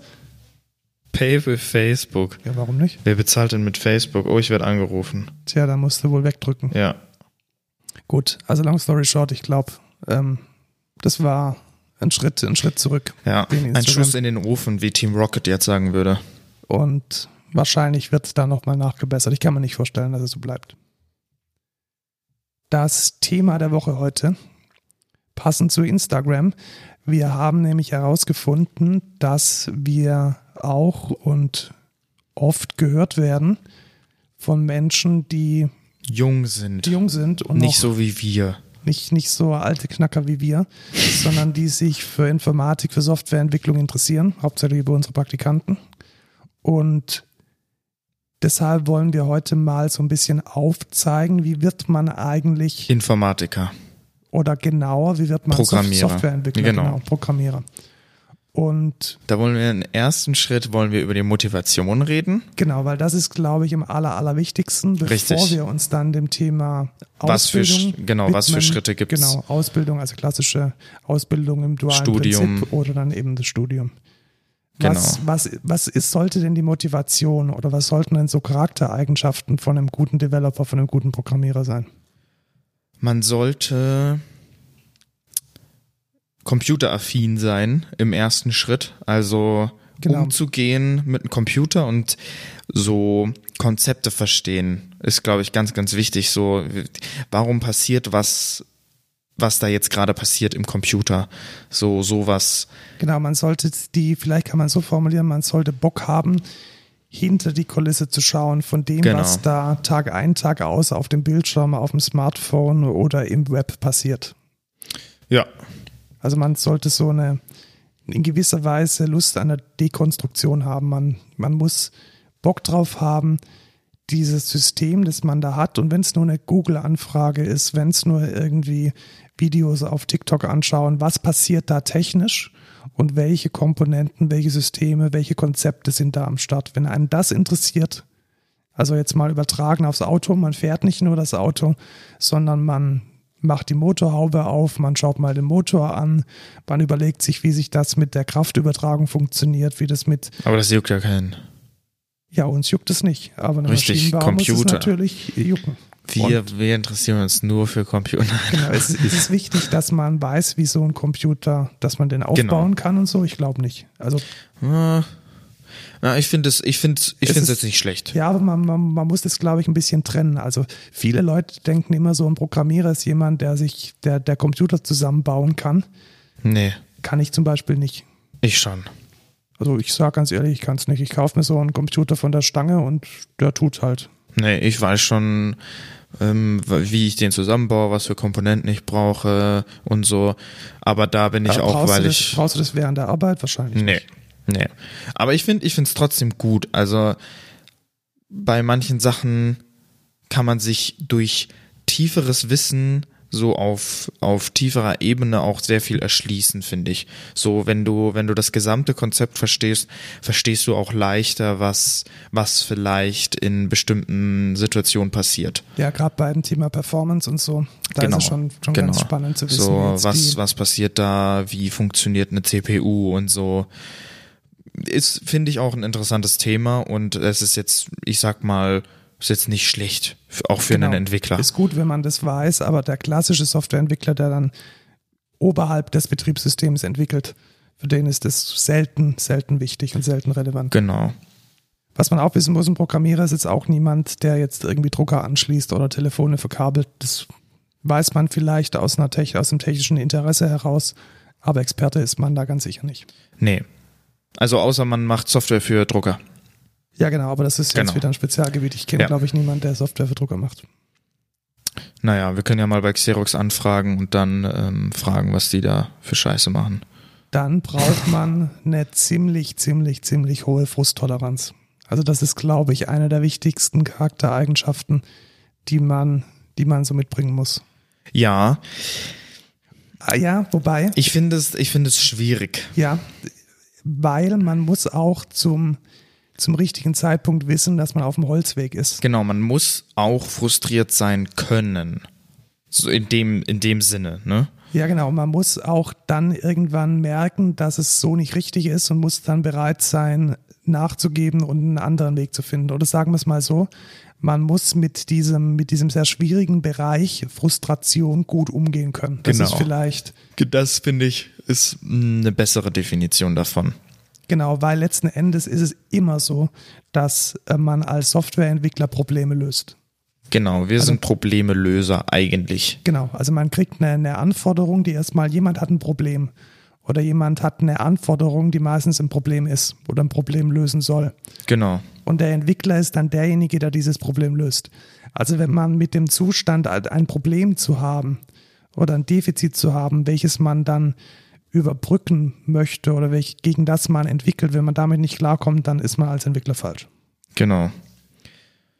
Pay with Facebook. Ja, warum nicht? Wer bezahlt denn mit Facebook? Oh, ich werde angerufen. Tja, da musst du wohl wegdrücken. Ja. Gut, also long story short, ich glaube, ähm, das war ein Schritt, ein Schritt zurück. Ja. Ein. Schuss in den Ofen, wie Team Rocket jetzt sagen würde. Und wahrscheinlich wird da nochmal nachgebessert. Ich kann mir nicht vorstellen, dass es so bleibt. Das Thema der Woche heute, passend zu Instagram. Wir haben nämlich herausgefunden, dass wir auch und oft gehört werden von Menschen, die Jung sind. jung sind und Nicht so wie wir. Nicht, nicht so alte Knacker wie wir, sondern die sich für Informatik, für Softwareentwicklung interessieren, hauptsächlich über unsere Praktikanten. Und deshalb wollen wir heute mal so ein bisschen aufzeigen, wie wird man eigentlich Informatiker. oder genauer, wie wird man. Softwareentwickler, Genau. genau, Programmierer. Und Da wollen wir im ersten Schritt wollen wir über die Motivation reden. genau, weil das ist, glaube ich, im aller, allerwichtigsten, bevor Richtig. wir uns dann dem Thema Was für Ausbildung genau, was für widmen. Schritte gibt's? Genau, Ausbildung, also klassische Ausbildung im dualen Studium. Prinzip oder dann eben das Studium. Genau. Was, was, was ist, sollte denn die Motivation oder was sollten denn so Charaktereigenschaften von einem guten Developer, von einem guten Programmierer sein? Man sollte computeraffin sein im ersten Schritt. Also Genau. umzugehen mit einem Computer und so Konzepte verstehen, ist, glaube ich, ganz, ganz wichtig. So, warum passiert was, was da jetzt gerade passiert im Computer? So, sowas. Genau, man sollte die, vielleicht kann man so formulieren, man sollte Bock haben, hinter die Kulisse zu schauen von dem, Genau. was da Tag ein, Tag aus auf dem Bildschirm, auf dem Smartphone oder im Web passiert. Ja. Also man sollte so eine in gewisser Weise Lust an der Dekonstruktion haben. Man, man muss Bock drauf haben, dieses System, das man da hat, und wenn es nur eine Google-Anfrage ist, wenn es nur irgendwie Videos auf TikTok anschauen, was passiert da technisch und welche Komponenten, welche Systeme, welche Konzepte sind da am Start. Wenn einem das interessiert, also jetzt mal übertragen aufs Auto, man fährt nicht nur das Auto, sondern man macht die Motorhaube auf, man schaut mal den Motor an, man überlegt sich, wie sich das mit der Kraftübertragung funktioniert, wie das mit, Aber das juckt ja keinen. ja, uns juckt es nicht, aber eine Richtig, Maschinenbauer muss es Computer. natürlich jucken. Wir, wir interessieren uns nur für Computer. Genau, es, es ist wichtig, dass man weiß, wie so ein Computer, dass man den aufbauen kann und so. Ich glaube nicht. Also Ah, Na, ich finde es, ich finde, ich finde es jetzt nicht schlecht. Ja, aber man, man, man muss das, glaube ich, ein bisschen trennen. Also viele Leute denken immer so, ein Programmierer ist jemand, der sich, der, der Computer zusammenbauen kann. Nee, Kann ich zum Beispiel nicht. ich schon. Also ich sage ganz ehrlich, ich kann es nicht. Ich kaufe mir so einen Computer von der Stange und der tut halt. Nee, ich weiß schon, ähm, wie ich den zusammenbaue, was für Komponenten ich brauche und so. Aber da bin ich Aber auch, brauchst weil du das, ich. Brauchst du das während der Arbeit? Wahrscheinlich Nee, nicht. Nee. Aber ich finde, ich finde es trotzdem gut. Also bei manchen Sachen kann man sich durch tieferes Wissen so auf, auf tieferer Ebene auch sehr viel erschließen, finde ich. So, wenn du, wenn du das gesamte Konzept verstehst, verstehst du auch leichter, was, was vielleicht in bestimmten Situationen passiert. Ja, gerade bei dem Thema Performance und so, da ist es schon, schon ganz spannend zu wissen. Genau. So, was, was passiert da, wie funktioniert eine CPU und so. Ist, finde ich, auch ein interessantes Thema und es ist jetzt, ich sag mal, Ist jetzt nicht schlecht, auch für Genau. einen Entwickler. Ist gut, wenn man das weiß, aber der klassische Softwareentwickler, der dann oberhalb des Betriebssystems entwickelt, für den ist das selten, selten wichtig und selten relevant. Genau. Was man auch wissen muss, ein Programmierer ist jetzt auch niemand, der jetzt irgendwie Drucker anschließt oder Telefone verkabelt. Das weiß man vielleicht aus, einer Tech, aus dem technischen Interesse heraus, aber Experte ist man da ganz sicher nicht. Nee. Also außer man macht Software für Drucker. Ja, genau, aber das ist jetzt Genau. wieder ein Spezialgebiet. Ich kenne, Ja. glaube ich, niemanden, der Software für Drucker macht. Naja, wir können ja mal bei Xerox anfragen und dann ähm, fragen, was die da für Scheiße machen. Dann braucht man eine ziemlich, ziemlich, ziemlich hohe Frusttoleranz. Also das ist, glaube ich, eine der wichtigsten Charaktereigenschaften, die man, die man so mitbringen muss. Ja, Ah, Ja, wobei, ich finde es, ich finde es schwierig. ja, weil man muss auch zum, zum richtigen Zeitpunkt wissen, dass man auf dem Holzweg ist. Genau, man muss auch frustriert sein können. So in dem, in dem Sinne, ne? Ja, genau. Man muss auch dann irgendwann merken, dass es so nicht richtig ist und muss dann bereit sein, nachzugeben und einen anderen Weg zu finden. Oder sagen wir es mal so, man muss mit diesem, mit diesem sehr schwierigen Bereich Frustration gut umgehen können. Das Genau. ist vielleicht, Das finde ich ist mm, eine bessere Definition davon. genau, weil letzten Endes ist es immer so, dass äh, man als Softwareentwickler Probleme löst. Genau, wir sind Problemelöser eigentlich. Genau, also man kriegt eine, eine Anforderung, die erstmal, jemand hat ein Problem oder jemand hat eine Anforderung, die meistens ein Problem ist oder ein Problem lösen soll. Genau. Und der Entwickler ist dann derjenige, der dieses Problem löst. Also wenn man mit dem Zustand ein Problem zu haben oder ein Defizit zu haben, welches man dann überbrücken möchte oder welch, gegen das man entwickelt, wenn man damit nicht klarkommt, dann ist man als Entwickler falsch. Genau.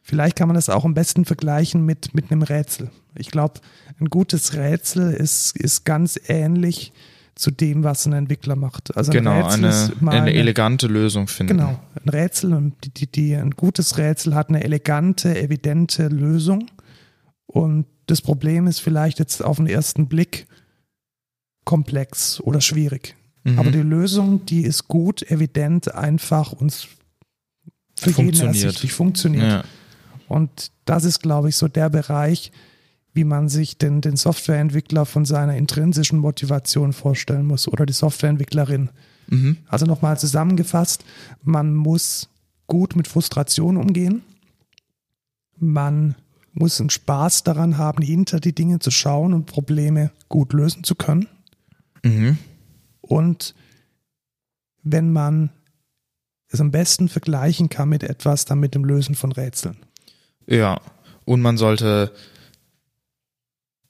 Vielleicht kann man das auch am besten vergleichen mit, mit einem Rätsel. Ich glaube, ein gutes Rätsel ist, ist ganz ähnlich zu dem, was ein Entwickler macht. Also ein Genau, Rätsel eine, eine elegante Lösung finden. Genau, ein Rätsel, und die, die, die, ein gutes Rätsel hat eine elegante, evidente Lösung. Und das Problem ist vielleicht jetzt auf den ersten Blick komplex oder schwierig. Mhm. Aber die Lösung, die ist gut, evident, einfach und für jeden Funktioniert. ersichtlich funktioniert. Ja. Und das ist, glaube ich, so der Bereich, wie man sich den, den Softwareentwickler von seiner intrinsischen Motivation vorstellen muss oder die Softwareentwicklerin. Mhm. Also nochmal zusammengefasst, man muss gut mit Frustration umgehen. Man muss einen Spaß daran haben, hinter die Dinge zu schauen und Probleme gut lösen zu können. Mhm. Und wenn man es am besten vergleichen kann mit etwas, dann mit dem Lösen von Rätseln. Ja. Und man sollte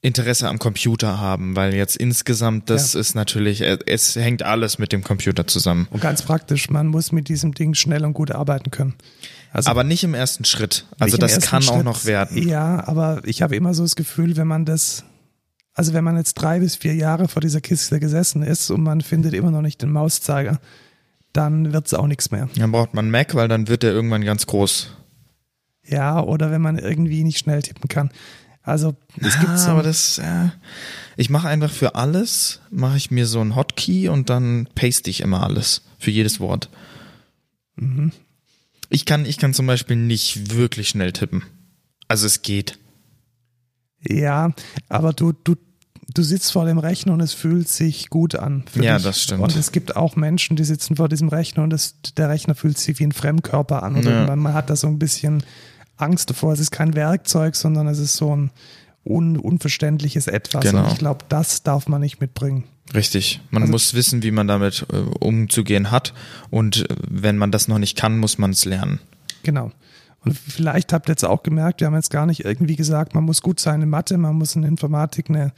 Interesse am Computer haben, weil jetzt insgesamt, das ist natürlich, äh, es hängt alles mit dem Computer zusammen. Und ganz praktisch, man muss mit diesem Ding schnell und gut arbeiten können. Also Aber nicht im ersten Schritt. Also das kann auch Schritt. noch werden. Ja, aber ich habe immer so das Gefühl, wenn man das, also wenn man jetzt drei bis vier Jahre vor dieser Kiste gesessen ist und man findet immer noch nicht den Mauszeiger, dann wird es auch nichts mehr. Dann braucht man Mac, weil dann wird der irgendwann ganz groß. Ja, oder wenn man irgendwie nicht schnell tippen kann. Also es gibt so, aber das, äh, ich mache einfach für alles, mache ich mir so ein Hotkey und dann paste ich immer alles für jedes Wort. Mhm. Ich kann, ich kann zum Beispiel nicht wirklich schnell tippen. Also es geht. Ja, aber du, du, du sitzt vor dem Rechner und es fühlt sich gut an. Ja, dich. das stimmt. Und es gibt auch Menschen, die sitzen vor diesem Rechner und das, der Rechner fühlt sich wie ein Fremdkörper an. Ja. man, man hat da so ein bisschen Angst davor. Es ist kein Werkzeug, sondern es ist so ein un, unverständliches Etwas. Genau. Und ich glaube, das darf man nicht mitbringen. Richtig. Man Also- muss wissen, wie man damit äh, umzugehen hat. Und äh, wenn man das noch nicht kann, muss man es lernen. Genau. Und vielleicht habt ihr jetzt auch gemerkt, wir haben jetzt gar nicht irgendwie gesagt, man muss gut sein in Mathe, man muss in Informatik eine,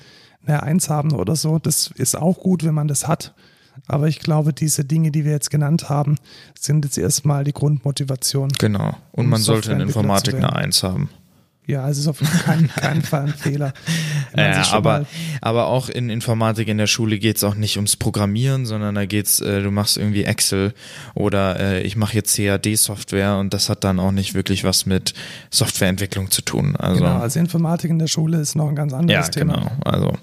eine Eins haben oder so. Das ist auch gut, wenn man das hat. Aber ich glaube, diese Dinge, die wir jetzt genannt haben, sind jetzt erstmal die Grundmotivation. Genau. Und Um man sollte in Informatik eine. Eins haben. Ja, es ist auf keinen, keinen Fall ein Fehler. Ja, aber, aber auch in Informatik in der Schule geht's auch nicht ums Programmieren, sondern da geht's, äh, du machst irgendwie Excel oder äh, ich mache jetzt CAD-Software und das hat dann auch nicht wirklich was mit Softwareentwicklung zu tun. Also, genau, also Informatik in der Schule ist noch ein ganz anderes ja, Thema. genau. Also,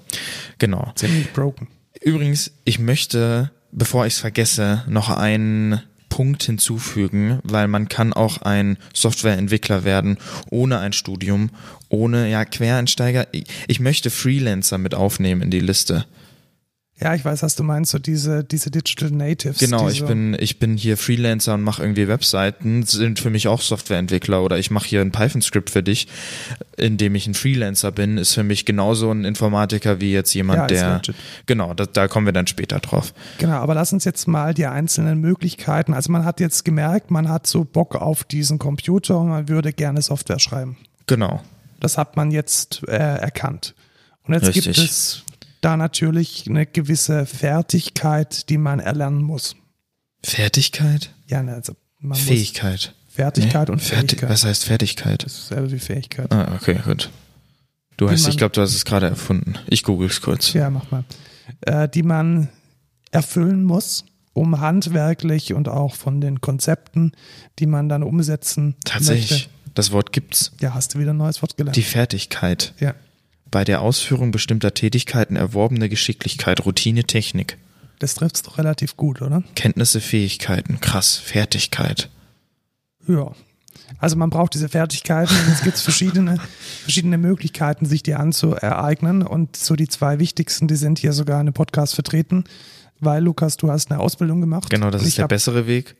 genau. Ziemlich broken. Übrigens, ich möchte, bevor ich es vergesse, noch einen Punkt hinzufügen, weil man kann auch ein Softwareentwickler werden ohne ein Studium, ohne ja Quereinsteiger. Ich, möchte Freelancer mit aufnehmen in die Liste. Ja, ich weiß, was du meinst, so diese, diese Digital Natives. Genau, ich bin ich bin hier Freelancer und mache irgendwie Webseiten, sind für mich auch Softwareentwickler oder ich mache hier ein Python-Skript für dich, in dem ich ein Freelancer bin, ist für mich genauso ein Informatiker wie jetzt jemand, Ja, der legit. genau, da, da kommen wir dann später drauf. Genau, aber lass uns jetzt mal die einzelnen Möglichkeiten. Also man hat jetzt gemerkt, man hat so Bock auf diesen Computer und man würde gerne Software schreiben. Genau. Das hat man jetzt äh, erkannt. Und jetzt gibt Richtig. es da natürlich eine gewisse Fertigkeit, die man erlernen muss. Fertigkeit? Ja, ne, also man Fähigkeit. Fertigkeit Nee? und Ferti- Fähigkeit. Was heißt Fertigkeit? Das ist selber wie Fähigkeit. Ah, okay, gut. Du hast, man- ich glaube, du hast es gerade erfunden. Ich google es kurz. Ja, mach mal. Äh, die man erfüllen muss, um handwerklich und auch von den Konzepten, die man dann umsetzen Tatsächlich. möchte. Das Wort gibt's. Ja, hast du wieder ein neues Wort gelernt. Die Fertigkeit. ja. Bei der Ausführung bestimmter Tätigkeiten erworbene Geschicklichkeit, Routine, Technik. Das trifft es doch relativ gut, oder? Kenntnisse, Fähigkeiten. Krass. Fertigkeit. Ja. Also man braucht diese Fertigkeiten und es gibt verschiedene, verschiedene Möglichkeiten, sich die anzueignen. Und so die zwei wichtigsten, die sind hier sogar in einem Podcast vertreten, weil Lukas, du hast eine Ausbildung gemacht. Genau, das ist der hab, bessere Weg.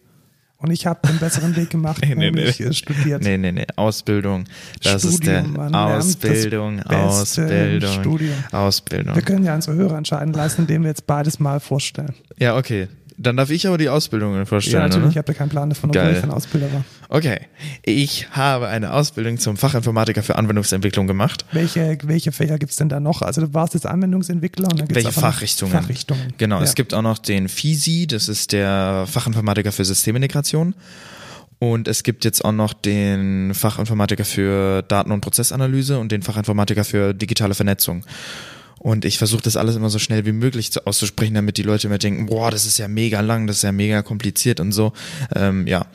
Und ich habe den besseren Weg gemacht, Nee, nee, nämlich nee. äh, studiert. Nee, nee, nee. Ausbildung. Das ist der Studium, man lernt das Ausbildung, Ausbildung, Studium. Ausbildung. Wir können ja unsere Hörer entscheiden lassen, indem wir jetzt beides mal vorstellen. Ja, okay. Dann darf ich aber die Ausbildung Ja, vorstellen, natürlich, ich oder? habe ja keinen Plan davon, Geil. obwohl ich ein Ausbilder war. Okay. Ich habe eine Ausbildung zum Fachinformatiker für Anwendungsentwicklung gemacht. Welche, welche Fächer gibt's denn da noch? Also du warst jetzt Anwendungsentwickler und dann gibt's Welche aber noch Fachrichtungen? Fachrichtungen. Genau, ja. es gibt auch noch den FISI, das ist der Fachinformatiker für Systemintegration. Und es gibt jetzt auch noch den Fachinformatiker für Daten- und Prozessanalyse und den Fachinformatiker für digitale Vernetzung. Und ich versuche das alles immer so schnell wie möglich zu- auszusprechen, damit die Leute immer denken, boah, das ist ja mega lang, das ist ja mega kompliziert und so. Ähm, ja.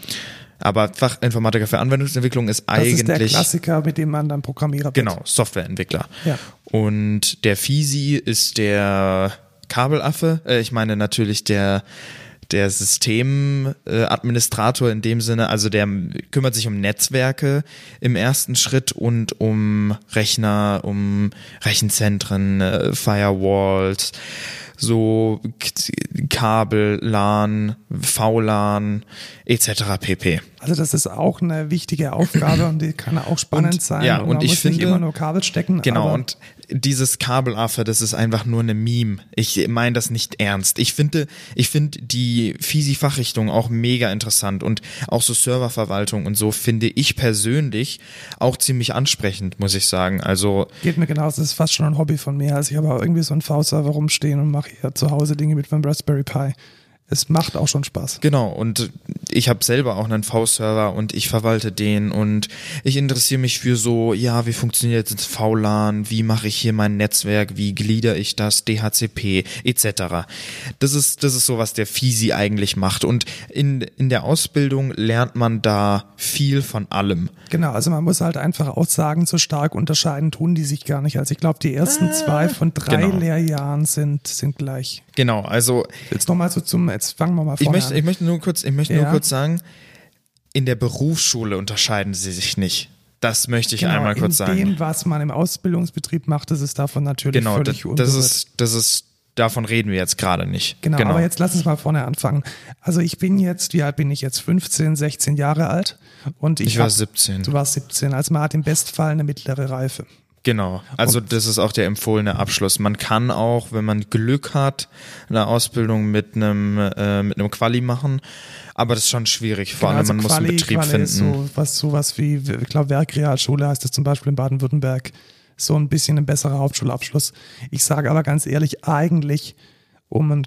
Aber Fachinformatiker für Anwendungsentwicklung ist Das ist der eigentlich Klassiker, mit dem man dann Programmierer wird. Genau, Softwareentwickler. Ja. Und der Fisi ist der Kabelaffe. Äh, ich meine natürlich der der Systemadministrator Administrator in dem Sinne, also der kümmert sich um Netzwerke im ersten Schritt und um Rechner, um Rechenzentren, äh, Firewalls, so Kabel, LAN, VLAN etc. pp. Also das ist auch eine wichtige Aufgabe und die kann auch spannend Und- sein. ja, und, und man ich muss nicht finde- immer nur Kabel stecken. Genau, und dieses Kabelaffe, das ist einfach nur eine Meme. Ich meine das nicht ernst. Ich finde, ich finde die Fisi-Fachrichtung auch mega interessant und auch so Serververwaltung und so finde ich persönlich auch ziemlich ansprechend, muss ich sagen. Also geht mir genauso, das ist fast schon ein Hobby von mir. Also ich habe auch irgendwie so einen V-Server rumstehen und mache hier zu Hause Dinge mit meinem Raspberry Pi. Es macht auch schon Spaß. Genau, und ich habe selber auch einen V-Server und ich verwalte den und ich interessiere mich für so, ja, wie funktioniert jetzt VLAN, wie mache ich hier mein Netzwerk, wie glieder ich das, DHCP etc. Das ist, das ist so, was der FISI eigentlich macht und in, in der Ausbildung lernt man da viel von allem. Genau, also man muss halt einfach Aussagen so stark unterscheiden, tun die sich gar nicht. Also ich glaube, die ersten zwei von drei genau. Lehrjahren sind, sind gleich. Genau, also Jetzt nochmal so zum, jetzt fangen wir mal ich vorne möchte, an. ich möchte nur kurz, ich möchte Ja. nur kurz sagen, in der Berufsschule unterscheiden sie sich nicht. Das möchte ich einmal kurz in sagen. dem, was man im Ausbildungsbetrieb macht, das ist davon natürlich Genau, das, völlig das unberührt. ist, das ist, davon reden wir jetzt gerade nicht. Genau, aber jetzt lass uns mal vorne anfangen. Also ich bin jetzt, wie alt bin ich jetzt? 15, 16 Jahre alt und ich, Ich war hab- 17. Du warst 17, also man hat im Bestfall eine mittlere Reife. Genau. Also das ist auch der empfohlene Abschluss. Man kann auch, wenn man Glück hat, eine Ausbildung mit einem äh, mit einem Quali machen, aber das ist schon schwierig. Vor allem also man muss einen Quali- Betrieb Quali finden. Ist so was sowas wie, ich glaube Werkrealschule heißt das zum Beispiel in Baden-Württemberg. So ein bisschen ein besserer Hauptschulabschluss. Ich sage aber ganz ehrlich, eigentlich, um ein,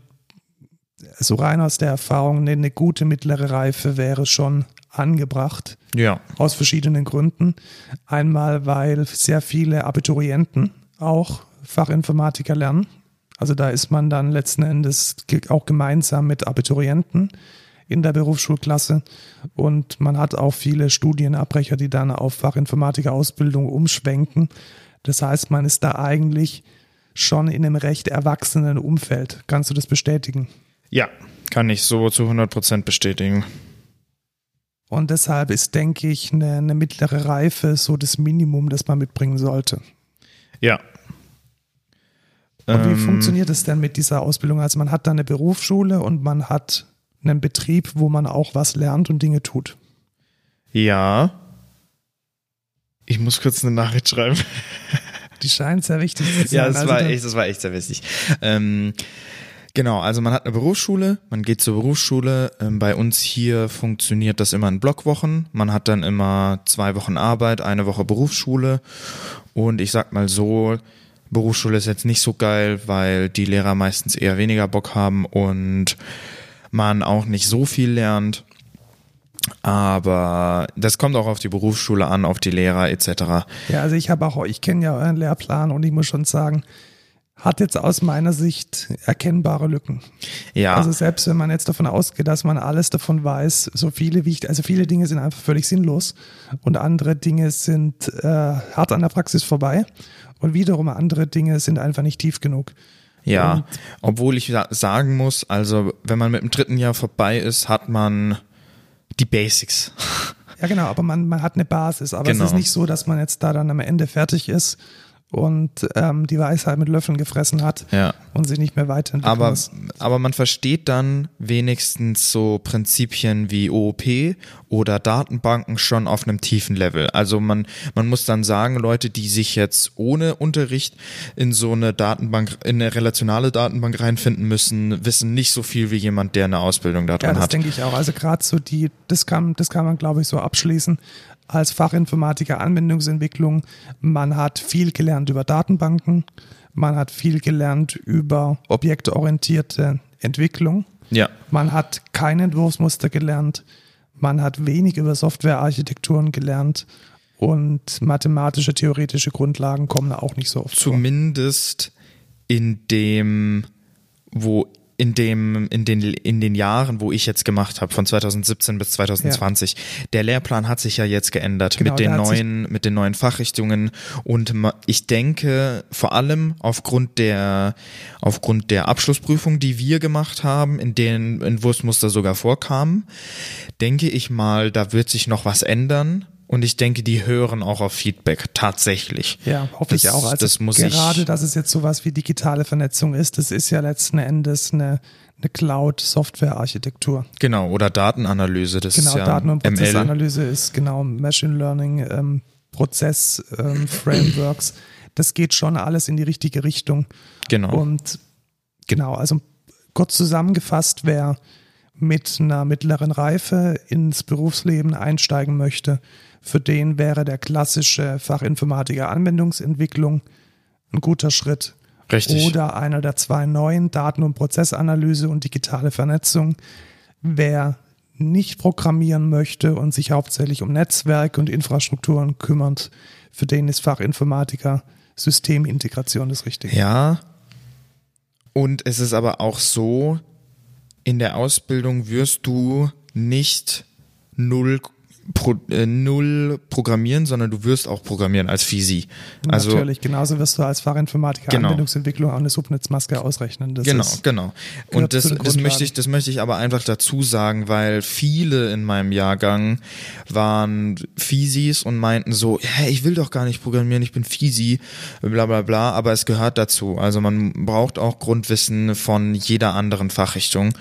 so rein aus der Erfahrung, eine, eine gute mittlere Reife wäre schon angebracht. Ja. Aus verschiedenen Gründen. Einmal, weil sehr viele Abiturienten auch Fachinformatiker lernen. Also da ist man dann letzten Endes auch gemeinsam mit Abiturienten in der Berufsschulklasse. Und man hat auch viele Studienabbrecher, die dann auf Fachinformatiker-Ausbildung umschwenken. Das heißt, man ist da eigentlich schon in einem recht erwachsenen Umfeld. Kannst du das bestätigen? Ja, Kann ich so zu 100% bestätigen. Und deshalb ist, denke ich, eine, eine mittlere Reife so das Minimum, das man mitbringen sollte. Ja. Und wie Ähm, funktioniert es denn mit dieser Ausbildung? Also man hat da eine Berufsschule und man hat einen Betrieb, wo man auch was lernt und Dinge tut. Ja. Ich muss kurz eine Nachricht schreiben. Die scheint sehr wichtig zu sein. Ja, das Also war echt, das war echt sehr wichtig. Ähm, genau, also man hat eine Berufsschule, man geht zur Berufsschule. Ähm, bei uns hier funktioniert das immer in Blockwochen. Man hat dann immer zwei Wochen Arbeit, eine Woche Berufsschule. Und ich sag mal so, Berufsschule ist jetzt nicht so geil, weil die Lehrer meistens eher weniger Bock haben und man auch nicht so viel lernt. Aber das kommt auch auf die Berufsschule an, auf die Lehrer etc. Ja, also ich habe auch, ich kenne ja euren Lehrplan und ich muss schon sagen, hat jetzt aus meiner Sicht erkennbare Lücken. Ja, Also selbst wenn man jetzt davon ausgeht, dass man alles davon weiß, so viele wie ich, also viele Dinge sind einfach völlig sinnlos und andere Dinge sind äh, hart an der Praxis vorbei und wiederum andere Dinge sind einfach nicht tief genug. Ja, Und- obwohl ich sa- sagen muss, also wenn man mit dem dritten Jahr vorbei ist, hat man die Basics. Ja, genau, aber man, man hat eine Basis. Aber es Genau. ist nicht so, dass man jetzt da dann am Ende fertig ist und ähm, die Weisheit mit Löffeln gefressen hat Ja. und sich nicht mehr weiterentwickeln Aber, muss. aber man versteht dann wenigstens so Prinzipien wie OOP oder Datenbanken schon auf einem tiefen Level. Also man, man muss dann sagen, Leute, die sich jetzt ohne Unterricht in so eine Datenbank, in eine relationale Datenbank reinfinden müssen, wissen nicht so viel wie jemand, der eine Ausbildung Ja, darin das hat. denke ich auch. Also gerade so die, das kann, das kann man, glaube ich, so abschließen. Als Fachinformatiker Anwendungsentwicklung, man hat viel gelernt über Datenbanken, man hat viel gelernt über objektorientierte Entwicklung, Ja, man hat kein Entwurfsmuster gelernt, man hat wenig über Softwarearchitekturen gelernt. Und mathematische, theoretische Grundlagen kommen auch nicht so oft vor. zumindest in dem, wo in dem, in den, in den Jahren, wo ich jetzt gemacht habe, von 2017 bis 2020. Der Lehrplan hat sich ja jetzt geändert Genau, mit den neuen, mit den neuen Fachrichtungen und ich denke, vor allem aufgrund der, aufgrund der Abschlussprüfung, die wir gemacht haben, in denen Entwurfsmuster sogar vorkamen, denke ich mal, da wird sich noch was ändern. Und ich denke, die hören auch auf Feedback tatsächlich. Ja, hoffe ich Das- auch. Also das muss gerade, ich- dass es jetzt sowas wie digitale Vernetzung ist, das ist ja letzten Endes eine, eine Cloud-Software-Architektur. Genau, oder Datenanalyse, das Genau, ist ja Daten- und ML. Prozessanalyse ist genau Machine Learning, ähm, Prozess, ähm, Frameworks. Das geht schon alles in die richtige Richtung. Genau. Und genau, also kurz zusammengefasst, wer mit einer mittleren Reife ins Berufsleben einsteigen möchte, für den wäre der klassische Fachinformatiker Anwendungsentwicklung ein guter Schritt. Richtig. Oder einer der zwei neuen Daten- und Prozessanalyse und digitale Vernetzung. Wer nicht programmieren möchte und sich hauptsächlich um Netzwerk und Infrastrukturen kümmert, für den ist Fachinformatiker Systemintegration das Richtige. Ja. Und es ist aber auch so, in der Ausbildung wirst du nicht null, pro, äh, null programmieren, sondern du wirst auch programmieren als Fisi. Also Natürlich, genauso wirst du als Fachinformatiker Genau. Anwendungsentwicklung auch eine Subnetzmaske ausrechnen. Das genau, ist, genau. Und das, das möchte ich, das möchte ich aber einfach dazu sagen, weil viele in meinem Jahrgang waren Fisis und meinten so, hä, ich will doch gar nicht programmieren, ich bin Fisi, bla bla bla, aber es gehört dazu. Also man braucht auch Grundwissen von jeder anderen Fachrichtung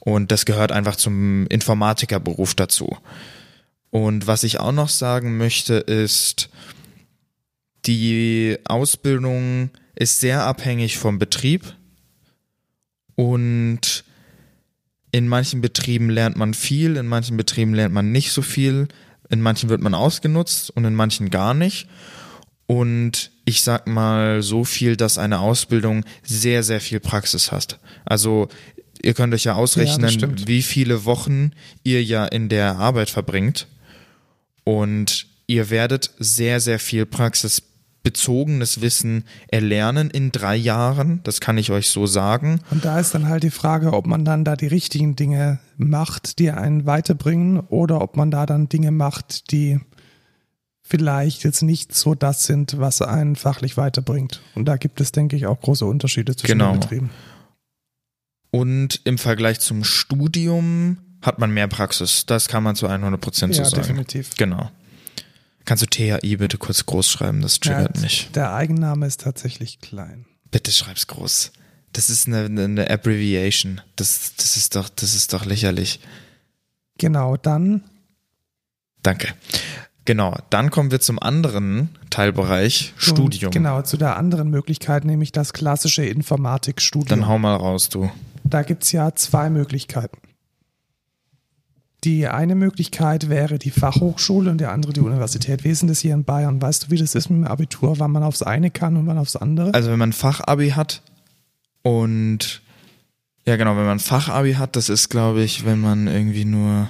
und das gehört einfach zum Informatikerberuf dazu. Und was ich auch noch sagen möchte ist, die Ausbildung ist sehr abhängig vom Betrieb und in manchen Betrieben lernt man viel, in manchen Betrieben lernt man nicht so viel, in manchen wird man ausgenutzt und in manchen gar nicht. Und ich sag mal so viel, dass eine Ausbildung sehr, sehr viel Praxis hat. Also ihr könnt euch ja ausrechnen, stimmt. wie viele Wochen ihr ja in der Arbeit verbringt. Und ihr werdet sehr, sehr viel praxisbezogenes Wissen erlernen in drei Jahren. Das kann ich euch so sagen. Und da ist dann halt die Frage, ob man dann da die richtigen Dinge macht, die einen weiterbringen, oder ob man da dann Dinge macht, die vielleicht jetzt nicht so das sind, was einen fachlich weiterbringt. Und da gibt es, denke ich, auch große Unterschiede zwischen Genau. den Betrieben. Und im Vergleich zum Studium hat man mehr Praxis. Das kann man zu 100 Prozent so Ja, sagen. definitiv. Genau. Kannst du THI bitte kurz groß schreiben? Das triggert Ja, mich. Der Eigenname ist tatsächlich klein. Bitte schreib's groß. Das ist eine, eine, Abbreviation. Das, das ist doch, das ist doch lächerlich. Genau, dann Danke. Genau. Dann kommen wir zum anderen Teilbereich zum- Studium. Genau, zu der anderen Möglichkeit, nämlich das klassische Informatikstudium. Dann hau mal raus, du. Da gibt's ja zwei Möglichkeiten. Die eine Möglichkeit wäre die Fachhochschule und die andere die Universität. Wie ist denn das hier in Bayern? Weißt du, wie das ist mit dem Abitur, wann man aufs eine kann und wann aufs andere? Also wenn man Fachabi hat und ja genau, wenn man Fachabi hat, das ist glaube ich, wenn man irgendwie nur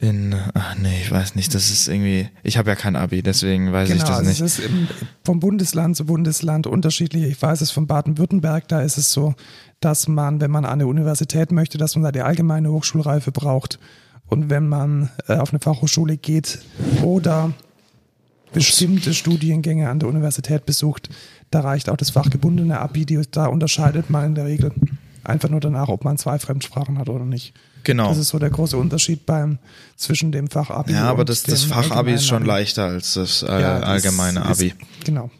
in ach nee, ich weiß nicht, das ist irgendwie ich habe ja kein Abi, deswegen weiß ich genau, das also nicht. es ist im, vom Bundesland zu Bundesland unterschiedlich. Ich weiß es von Baden-Württemberg, da ist es so, dass man, wenn man an eine Universität möchte, dass man da die allgemeine Hochschulreife braucht. Und wenn man äh, auf eine Fachhochschule geht oder bestimmte Studiengänge an der Universität besucht, da reicht auch das fachgebundene Abi, die, da unterscheidet man in der Regel einfach nur danach, ob man zwei Fremdsprachen hat oder nicht. Genau. Das ist so der große Unterschied beim zwischen dem Fachabi Ja, aber das, das Fachabi ist schon leichter als das äh, Ja, das allgemeine ist- Abi. Genau.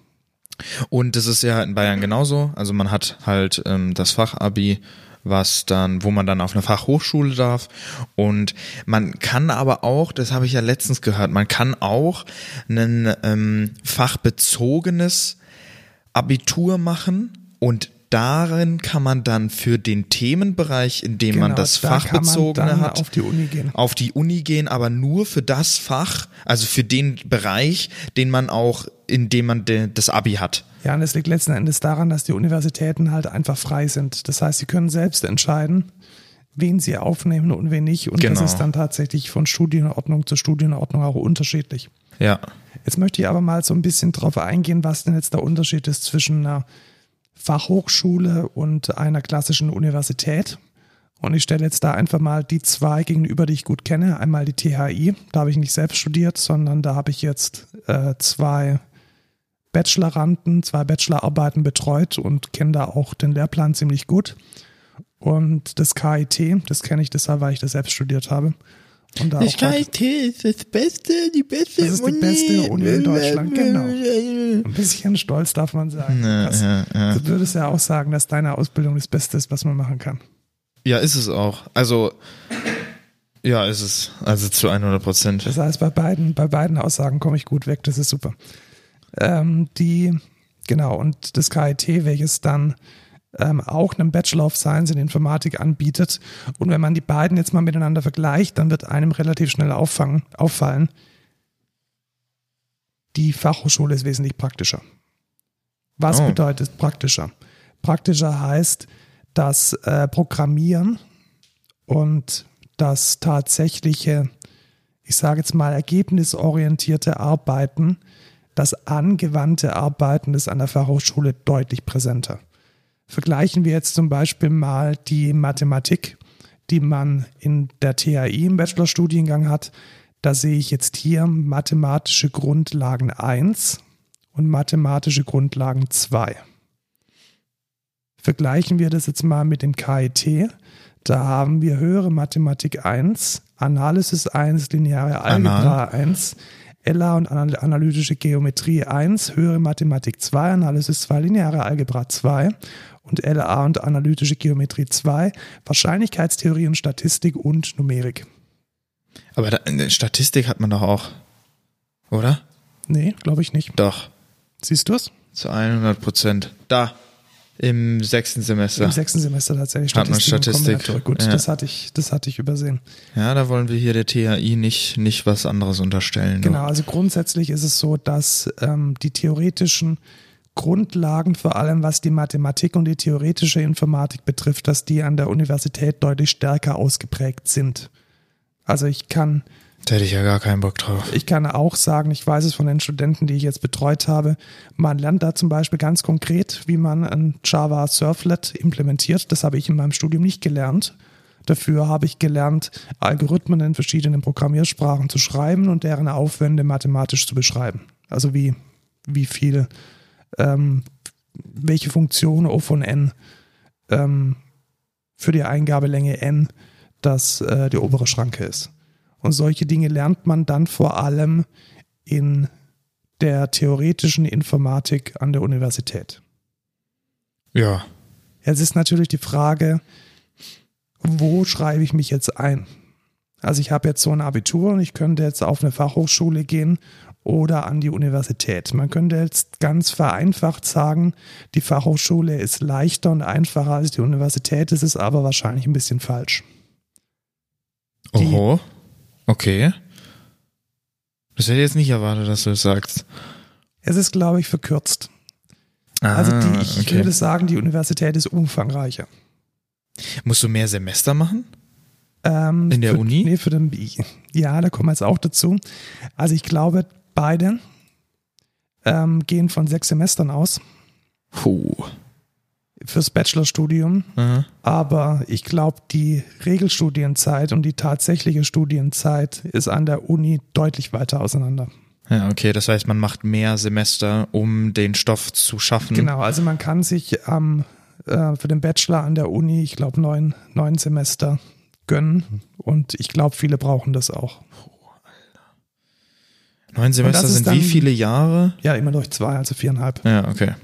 Und das ist ja in Bayern genauso. Also man hat halt ähm, das Fachabi, was dann, wo man dann auf eine Fachhochschule darf. Und man kann aber auch, das habe ich ja letztens gehört, man kann auch ein ähm, fachbezogenes Abitur machen und darin kann man dann für den Themenbereich, in dem man Genau, das da man Fachbezogene hat, auf die Uni gehen. auf die Uni gehen, aber nur für das Fach, also für den Bereich, den man auch, in dem man de, das Abi hat. Ja, und es liegt letzten Endes daran, dass die Universitäten halt einfach frei sind. Das heißt, sie können selbst entscheiden, wen sie aufnehmen und wen nicht. Und Genau. das ist dann tatsächlich von Studienordnung zu Studienordnung auch unterschiedlich. Ja. Jetzt möchte ich aber mal so ein bisschen drauf eingehen, was denn jetzt der Unterschied ist zwischen einer Fachhochschule und einer klassischen Universität. Und ich stelle jetzt da einfach mal die zwei gegenüber, die ich gut kenne. Einmal die THI, da habe ich nicht selbst studiert, sondern da habe ich jetzt äh, zwei Bacheloranden, zwei Bachelorarbeiten betreut und kenne da auch den Lehrplan ziemlich gut. Und das KIT, das kenne ich deshalb, weil ich das selbst studiert habe. Und da auch halt- ist das Beste, die beste Das ist die beste Uni in Deutschland, genau. ein bisschen stolz darf man sagen. Ja, Das- ja, ja. Du würdest ja auch sagen, dass deine Ausbildung das Beste ist, was man machen kann. ja, ist es auch. Also, ja, ist es. Also zu 100 Prozent. Das heißt, bei beiden, bei beiden Aussagen komme ich gut weg, das ist super. Ähm, die, genau, und das KIT, welches dann ähm, auch einen Bachelor of Science in Informatik anbietet. Und wenn man die beiden jetzt mal miteinander vergleicht, dann wird einem relativ schnell auffangen, auffallen, die Fachhochschule ist wesentlich praktischer. Was Oh. bedeutet praktischer? Praktischer heißt, dass äh, Programmieren und das tatsächliche, ich sage jetzt mal, ergebnisorientierte Arbeiten, das angewandte Arbeiten ist an der Fachhochschule deutlich präsenter. Vergleichen wir jetzt zum Beispiel mal die Mathematik, die man in der THI im Bachelorstudiengang hat. Da sehe ich jetzt hier mathematische Grundlagen 1 und mathematische Grundlagen 2. Vergleichen wir das jetzt mal mit dem KIT. Da haben wir höhere Mathematik 1, Analysis 1, lineare Algebra 1, LA und anal- analytische Geometrie 1, höhere Mathematik 2, Analysis 2, lineare Algebra 2 und LA und analytische Geometrie 2, Wahrscheinlichkeitstheorie und Statistik und Numerik. Aber da, in der Statistik hat man doch auch, oder? Nee, glaube ich nicht. Doch, Siehst du es? zu 100 Prozent. Da, im sechsten Semester. Im sechsten Semester tatsächlich Hat man Statistik. Statistik. Gut, ja. das hatte ich, das hatte ich übersehen. Ja, da wollen wir hier der THI nicht, nicht was anderes unterstellen. Genau, also grundsätzlich ist es so, dass ähm, die theoretischen Grundlagen, vor allem was die Mathematik und die theoretische Informatik betrifft, dass die an der Universität deutlich stärker ausgeprägt sind. Also ich kann, Da hätte ich ja gar keinen Bock drauf. ich kann auch sagen, ich weiß es von den Studenten, die ich jetzt betreut habe, man lernt da zum Beispiel ganz konkret, wie man ein Java Surflet implementiert. Das habe ich in meinem Studium nicht gelernt. Dafür habe ich gelernt, Algorithmen in verschiedenen Programmiersprachen zu schreiben und deren Aufwände mathematisch zu beschreiben. Also wie, wie viel, ähm, welche Funktion O von N ähm, für die Eingabelänge n das äh, die obere Schranke ist. Und solche Dinge lernt man dann vor allem in der theoretischen Informatik an der Universität. Ja. Jetzt ist natürlich die Frage, wo schreibe ich mich jetzt ein? Also ich habe jetzt so ein Abitur und ich könnte jetzt auf eine Fachhochschule gehen oder an die Universität. Man könnte jetzt ganz vereinfacht sagen, die Fachhochschule ist leichter und einfacher als die Universität. Das ist aber wahrscheinlich ein bisschen falsch. Die, Oho. Okay. Das hätte ich jetzt nicht erwartet, dass du das sagst. Es ist, glaube ich, verkürzt. Ah, also die, ich okay. würde sagen, die Universität ist umfangreicher. Musst du mehr Semester machen? Ähm, In der für, Uni? Nee, für den, ja, da kommen wir jetzt auch dazu. Also ich glaube, beide ähm, gehen von sechs Semestern aus. Puh. Fürs Bachelorstudium. Mhm. Aber ich glaube, die Regelstudienzeit und die tatsächliche Studienzeit ist an der Uni deutlich weiter auseinander. Ja, okay, das heißt, man macht mehr Semester, um den Stoff zu schaffen. Genau, also man kann sich ähm, äh, für den Bachelor an der Uni, ich glaube, neun, neun Semester gönnen. Und ich glaube, viele brauchen das auch. Neun Semester sind dann, wie viele Jahre? Ja, immer durch zwei, also viereinhalb. Ja, okay.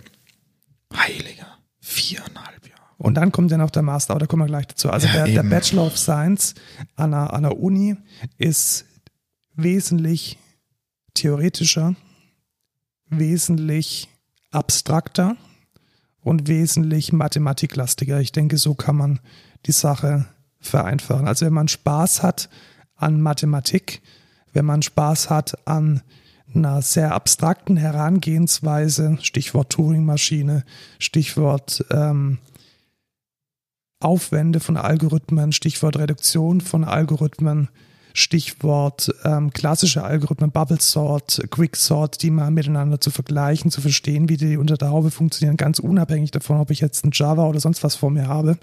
Viereinhalb Jahre. Und dann kommt ja noch der Master, aber da kommen wir gleich dazu. Also ja, der, der, Bachelor of Science an der, an der Uni ist wesentlich theoretischer, wesentlich abstrakter und wesentlich mathematiklastiger. Ich denke, so kann man die Sache vereinfachen. Also wenn man Spaß hat an Mathematik, wenn man Spaß hat an einer sehr abstrakten Herangehensweise, Stichwort Turing-Maschine, Stichwort ähm, Aufwände von Algorithmen, Stichwort Reduktion von Algorithmen, Stichwort ähm, klassische Algorithmen, Bubble Sort, Quick Sort, die mal miteinander zu vergleichen, zu verstehen, wie die unter der Haube funktionieren, ganz unabhängig davon, ob ich jetzt ein Java oder sonst was vor mir habe.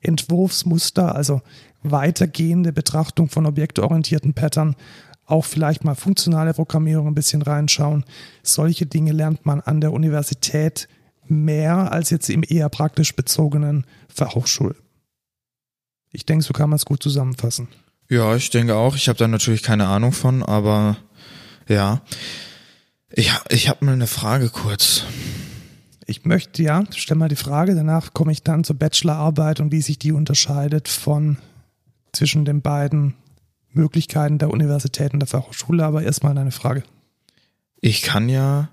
Entwurfsmuster, also weitergehende Betrachtung von objektorientierten Pattern, auch vielleicht mal funktionale Programmierung ein bisschen reinschauen. Solche Dinge lernt man an der Universität mehr als jetzt im eher praktisch bezogenen Fachhochschul. Ich denke, so kann man es gut zusammenfassen. Ja, ich denke auch. Ich habe da natürlich keine Ahnung von, aber ja. Ich, ich habe mal eine Frage kurz. Ich möchte, ja, stell mal die Frage, danach komme ich dann zur Bachelorarbeit und wie sich die unterscheidet von zwischen den beiden Möglichkeiten der Universität und der Fachhochschule, aber erstmal eine Frage. Ich kann ja,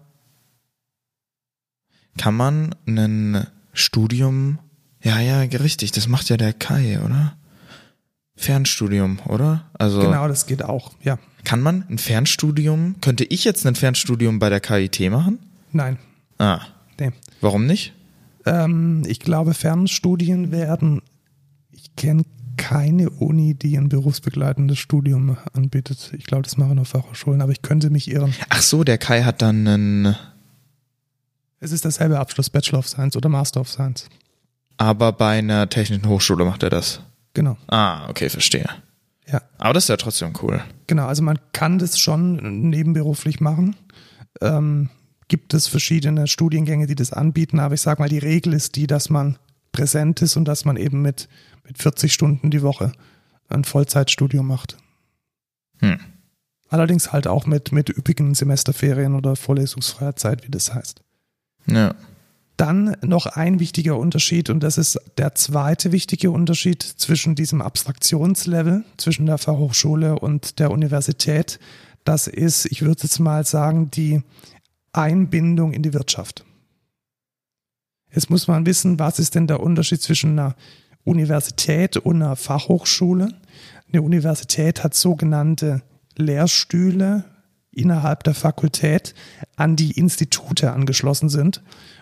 kann man ein Studium, ja, ja, richtig, das macht ja der Kai, oder? Fernstudium, oder? Also genau, das geht auch, ja. Kann man ein Fernstudium, könnte ich jetzt ein Fernstudium bei der KIT machen? Nein. Ah. Nee. Warum nicht? Ähm, ich glaube, Fernstudien werden, ich kenne keine Uni, die ein berufsbegleitendes Studium anbietet. Ich glaube, das machen nur Fachhochschulen, aber ich könnte mich irren. Ach so, der Kai hat dann einen. Es ist derselbe Abschluss, Bachelor of Science oder Master of Science. Aber bei einer technischen Hochschule macht er das. Genau. Ah, okay, verstehe. Ja. Aber das ist ja trotzdem cool. Genau, also man kann das schon nebenberuflich machen. Ähm, gibt es verschiedene Studiengänge, die das anbieten, aber ich sage mal, die Regel ist die, dass man präsent ist und dass man eben mit, mit 40 Stunden die Woche ein Vollzeitstudium macht. Hm. Allerdings halt auch mit, mit üppigen Semesterferien oder vorlesungsfreier Zeit, wie das heißt. Ja. Dann noch ein wichtiger Unterschied und das ist der zweite wichtige Unterschied zwischen diesem Abstraktionslevel, zwischen der Fachhochschule und der Universität. Das ist, ich würde jetzt mal sagen, die Einbindung in die Wirtschaft. Jetzt muss man wissen, was ist denn der Unterschied zwischen einer Universität und einer Fachhochschule? Eine Universität hat sogenannte Lehrstühle innerhalb der Fakultät an die Institute angeschlossen sind.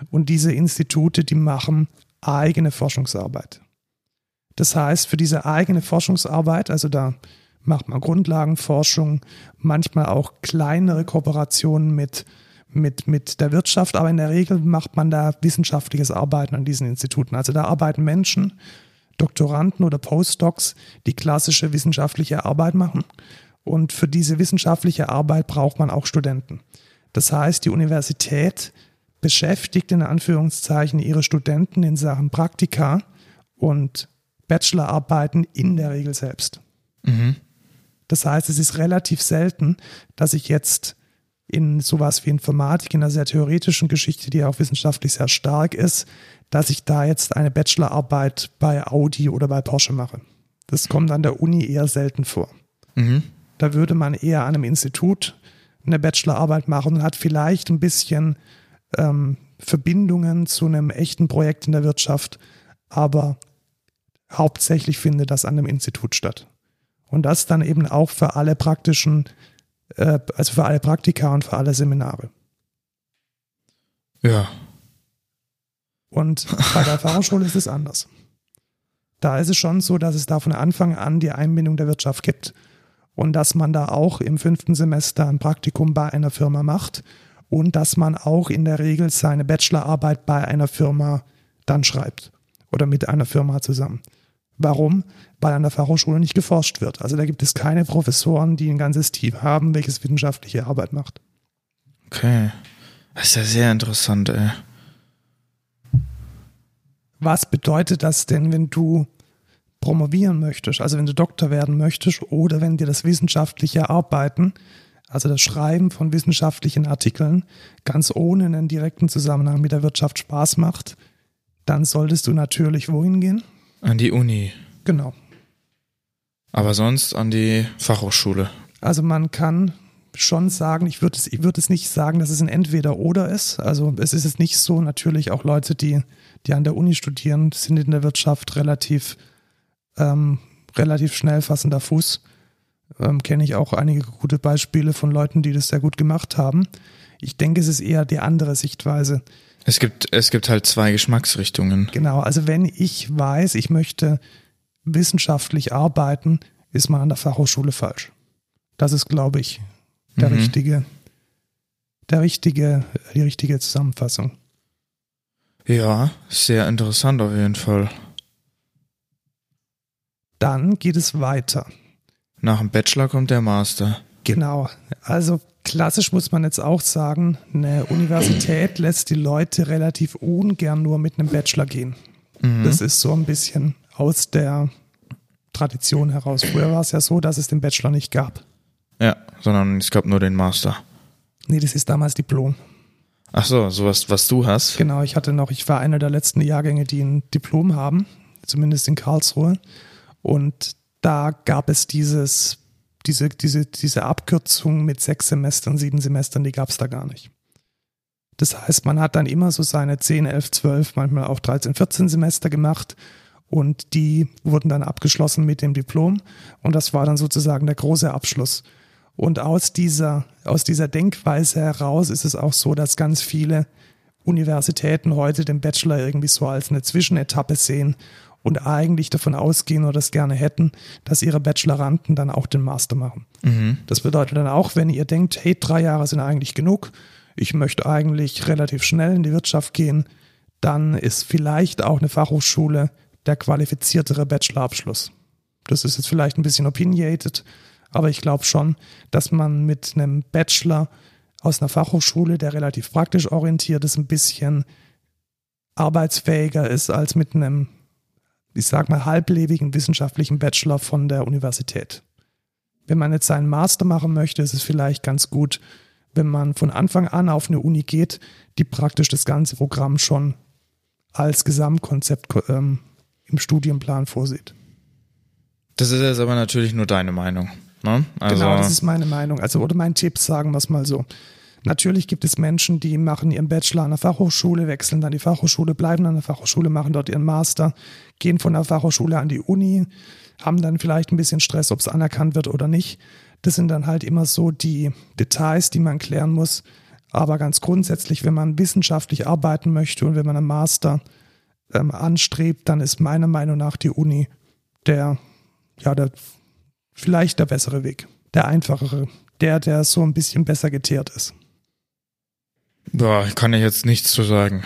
Und diese Institute, die machen eigene Forschungsarbeit. Das heißt, für diese eigene Forschungsarbeit, also da macht man Grundlagenforschung, manchmal auch kleinere Kooperationen mit mit, mit der Wirtschaft, aber in der Regel macht man da wissenschaftliches Arbeiten an diesen Instituten. Also da arbeiten Menschen, Doktoranden oder Postdocs, die klassische wissenschaftliche Arbeit machen. Und für diese wissenschaftliche Arbeit braucht man auch Studenten. Das heißt, die Universität beschäftigt in Anführungszeichen ihre Studenten in Sachen Praktika und Bachelorarbeiten in der Regel selbst. Mhm. Das heißt, es ist relativ selten, dass ich jetzt in sowas wie Informatik, in einer sehr theoretischen Geschichte, die auch wissenschaftlich sehr stark ist, dass ich da jetzt eine Bachelorarbeit bei Audi oder bei Porsche mache. Das kommt an der Uni eher selten vor. Mhm. Da würde man eher an einem Institut eine Bachelorarbeit machen und hat vielleicht ein bisschen ähm, Verbindungen zu einem echten Projekt in der Wirtschaft, aber hauptsächlich findet das an einem Institut statt. Und das dann eben auch für alle praktischen, äh, also für alle Praktika und für alle Seminare. Ja. Und bei der Fachhochschule ist es anders. Da ist es schon so, dass es da von Anfang an die Einbindung der Wirtschaft gibt und dass man da auch im fünften Semester ein Praktikum bei einer Firma macht und dass man auch in der Regel seine Bachelorarbeit bei einer Firma dann schreibt oder mit einer Firma zusammen. Warum? Weil an der Fachhochschule nicht geforscht wird. Also da gibt es keine Professoren, die ein ganzes Team haben, welches wissenschaftliche Arbeit macht. Okay. Das ist ja sehr interessant, ey. Was bedeutet das denn, wenn du promovieren möchtest, also wenn du Doktor werden möchtest oder wenn dir das wissenschaftliche Arbeiten, also das Schreiben von wissenschaftlichen Artikeln, ganz ohne einen direkten Zusammenhang mit der Wirtschaft Spaß macht, dann solltest du natürlich wohin gehen? An die Uni. Genau. Aber sonst an die Fachhochschule. Also man kann schon sagen, ich würde es, ich würde es nicht sagen, dass es ein Entweder-Oder ist. Also es ist es nicht so, natürlich auch Leute, die, die an der Uni studieren, sind in der Wirtschaft relativ, ähm, relativ schnell fassender Fuß. Ähm, Kenne ich auch einige gute Beispiele von Leuten, die das sehr gut gemacht haben. Ich denke, es ist eher die andere Sichtweise. Es gibt, es gibt halt zwei Geschmacksrichtungen. Genau, also wenn ich weiß, ich möchte wissenschaftlich arbeiten, ist man an der Fachhochschule falsch. Das ist, glaube ich, der Mhm. richtige, der richtige, die richtige Zusammenfassung. Ja, sehr interessant auf jeden Fall. Dann geht es weiter. Nach dem Bachelor kommt der Master. Genau. Also klassisch muss man jetzt auch sagen, eine Universität lässt die Leute relativ ungern nur mit einem Bachelor gehen. Mhm. Das ist so ein bisschen aus der Tradition heraus. Früher war es ja so, dass es den Bachelor nicht gab. Ja, sondern es gab nur den Master. Nee, das ist damals Diplom. Ach so, sowas, was du hast. Genau, ich hatte noch, ich war einer der letzten Jahrgänge, die ein Diplom haben, zumindest in Karlsruhe. Und da gab es dieses, diese, diese, diese Abkürzung mit sechs Semestern, sieben Semestern, die gab es da gar nicht. Das heißt, man hat dann immer so seine 10, 11, 12, manchmal auch 13, 14 Semester gemacht und die wurden dann abgeschlossen mit dem Diplom und das war dann sozusagen der große Abschluss. Und aus dieser, aus dieser Denkweise heraus ist es auch so, dass ganz viele Universitäten heute den Bachelor irgendwie so als eine Zwischenetappe sehen und eigentlich davon ausgehen oder das gerne hätten, dass ihre Bacheloranden dann auch den Master machen. Mhm. Das bedeutet dann auch, wenn ihr denkt, hey, drei Jahre sind eigentlich genug, ich möchte eigentlich relativ schnell in die Wirtschaft gehen, dann ist vielleicht auch eine Fachhochschule der qualifiziertere Bachelorabschluss. Das ist jetzt vielleicht ein bisschen opinionated, aber ich glaube schon, dass man mit einem Bachelor aus einer Fachhochschule, der relativ praktisch orientiert ist, ein bisschen arbeitsfähiger ist als mit einem, ich sag mal, halblebigen wissenschaftlichen Bachelor von der Universität. Wenn man jetzt seinen Master machen möchte, ist es vielleicht ganz gut, wenn man von Anfang an auf eine Uni geht, die praktisch das ganze Programm schon als Gesamtkonzept ähm, im Studienplan vorsieht. Das ist jetzt aber natürlich nur deine Meinung. Ne? Also, Genau, das ist meine Meinung. Also, oder mein Tipp, sagen wir es mal so. Natürlich gibt es Menschen, die machen ihren Bachelor an der Fachhochschule, wechseln dann die Fachhochschule, bleiben an der Fachhochschule, machen dort ihren Master, gehen von der Fachhochschule an die Uni, haben dann vielleicht ein bisschen Stress, ob es anerkannt wird oder nicht. Das sind dann halt immer so die Details, die man klären muss. Aber ganz grundsätzlich, wenn man wissenschaftlich arbeiten möchte und wenn man einen Master ähm, anstrebt, dann ist meiner Meinung nach die Uni der, ja, der vielleicht der bessere Weg, der einfachere, der, der so ein bisschen besser geteert ist. Boah, kann ich jetzt nichts zu sagen.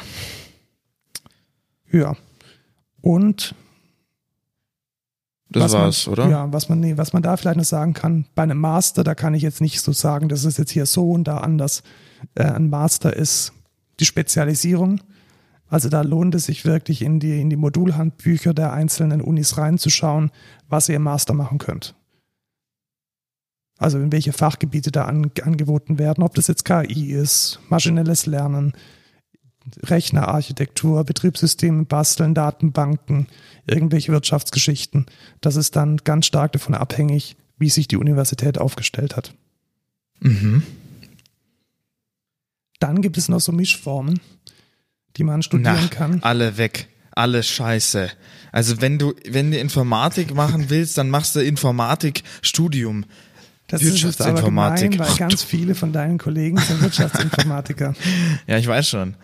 Ja. Und Das was war's, man, oder? Ja, was man, nee, was man da vielleicht noch sagen kann, bei einem Master, da kann ich jetzt nicht so sagen, das ist jetzt hier so und da anders. Äh, ein Master ist die Spezialisierung. Also da lohnt es sich wirklich in die, in die Modulhandbücher der einzelnen Unis reinzuschauen, was ihr im Master machen könnt. Also in welche Fachgebiete da an, angeboten werden, ob das jetzt KI ist, maschinelles Lernen, Rechnerarchitektur, Betriebssysteme basteln, Datenbanken, irgendwelche Wirtschaftsgeschichten. Das ist dann ganz stark davon abhängig, wie sich die Universität aufgestellt hat. Mhm. Dann gibt es noch so Mischformen, die man studieren Na, kann. alle weg. Alle scheiße. Also wenn du, wenn du Informatik machen willst, dann machst du Informatikstudium. Das ist jetzt aber gemein, weil ganz viele von deinen Kollegen sind Wirtschaftsinformatiker. Ja, ich weiß schon.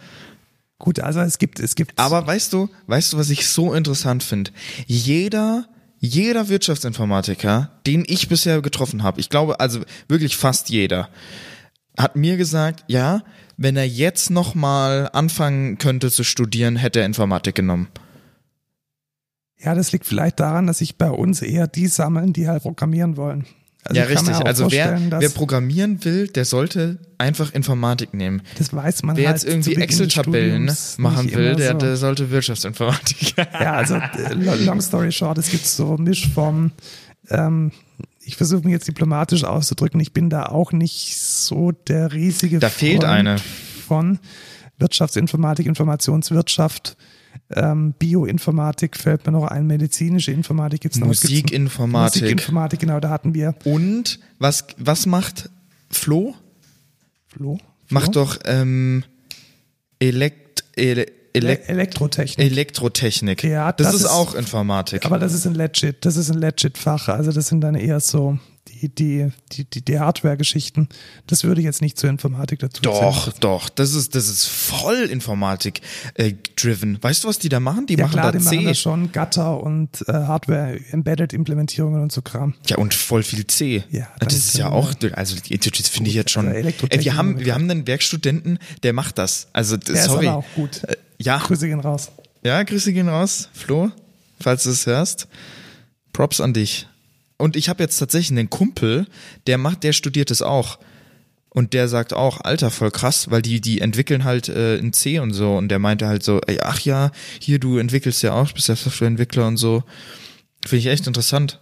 Gut, also es gibt, es gibt. Aber weißt du, weißt du, was ich so interessant finde? Jeder, jeder Wirtschaftsinformatiker, den ich bisher getroffen habe, ich glaube also wirklich fast jeder, hat mir gesagt, ja, wenn er jetzt noch mal anfangen könnte zu studieren, hätte er Informatik genommen. ja, das liegt vielleicht daran, dass sich bei uns eher die sammeln, die halt programmieren wollen. Also ja, richtig. Also wer, wer programmieren will, der sollte einfach Informatik nehmen. das weiß man Wer halt jetzt irgendwie Excel-Tabellen machen will, der, so. der sollte Wirtschaftsinformatik. Ja, also äh, lo- long story short, es gibt so Mischformen. Ähm, ich versuche mich jetzt diplomatisch auszudrücken. Ich bin da auch nicht so der riesige Da fehlt Freund eine. von Wirtschaftsinformatik, Informationswirtschaft, ähm, Bioinformatik fällt mir noch ein, medizinische Informatik noch. Es gibt's- Musikinformatik. Musikinformatik, genau, da hatten wir Und was, was macht Flo? Flo. Macht Flo? doch ähm, Elekt, ele, Elek, Elektrotechnik. Elektrotechnik. Ja, das, das ist ist- auch Informatik. Aber das ist ein legit, das ist ein legit Fach. Also das sind dann eher so die, die, die, die, die Hardware-Geschichten. Das würde ich jetzt nicht zur Informatik dazu doch, zählen. doch. Das ist, das ist voll Informatik äh, driven. Weißt du, was die da machen? Die Ja machen klar, da die C. machen da schon Gatter und äh, Hardware-Embedded-Implementierungen und so Kram. Ja, und voll viel C. Ja, das ist ja auch, also das finde ich jetzt schon. Elektrotechnik Ey, wir haben, wir haben einen Werkstudenten, der macht das. Also, Der sorry. ist aber auch gut. Äh, ja, Grüße gehen raus. ja, Grüße gehen raus, Flo, falls du es hörst. Props an dich. Und ich habe jetzt tatsächlich einen Kumpel, der macht, der studiert es auch. Und der sagt auch, Alter, voll krass, weil die, die entwickeln halt äh, in C und so. Und der meinte halt so, ey, ach ja, hier, du entwickelst ja auch, bist ja Softwareentwickler und so. Finde ich echt interessant.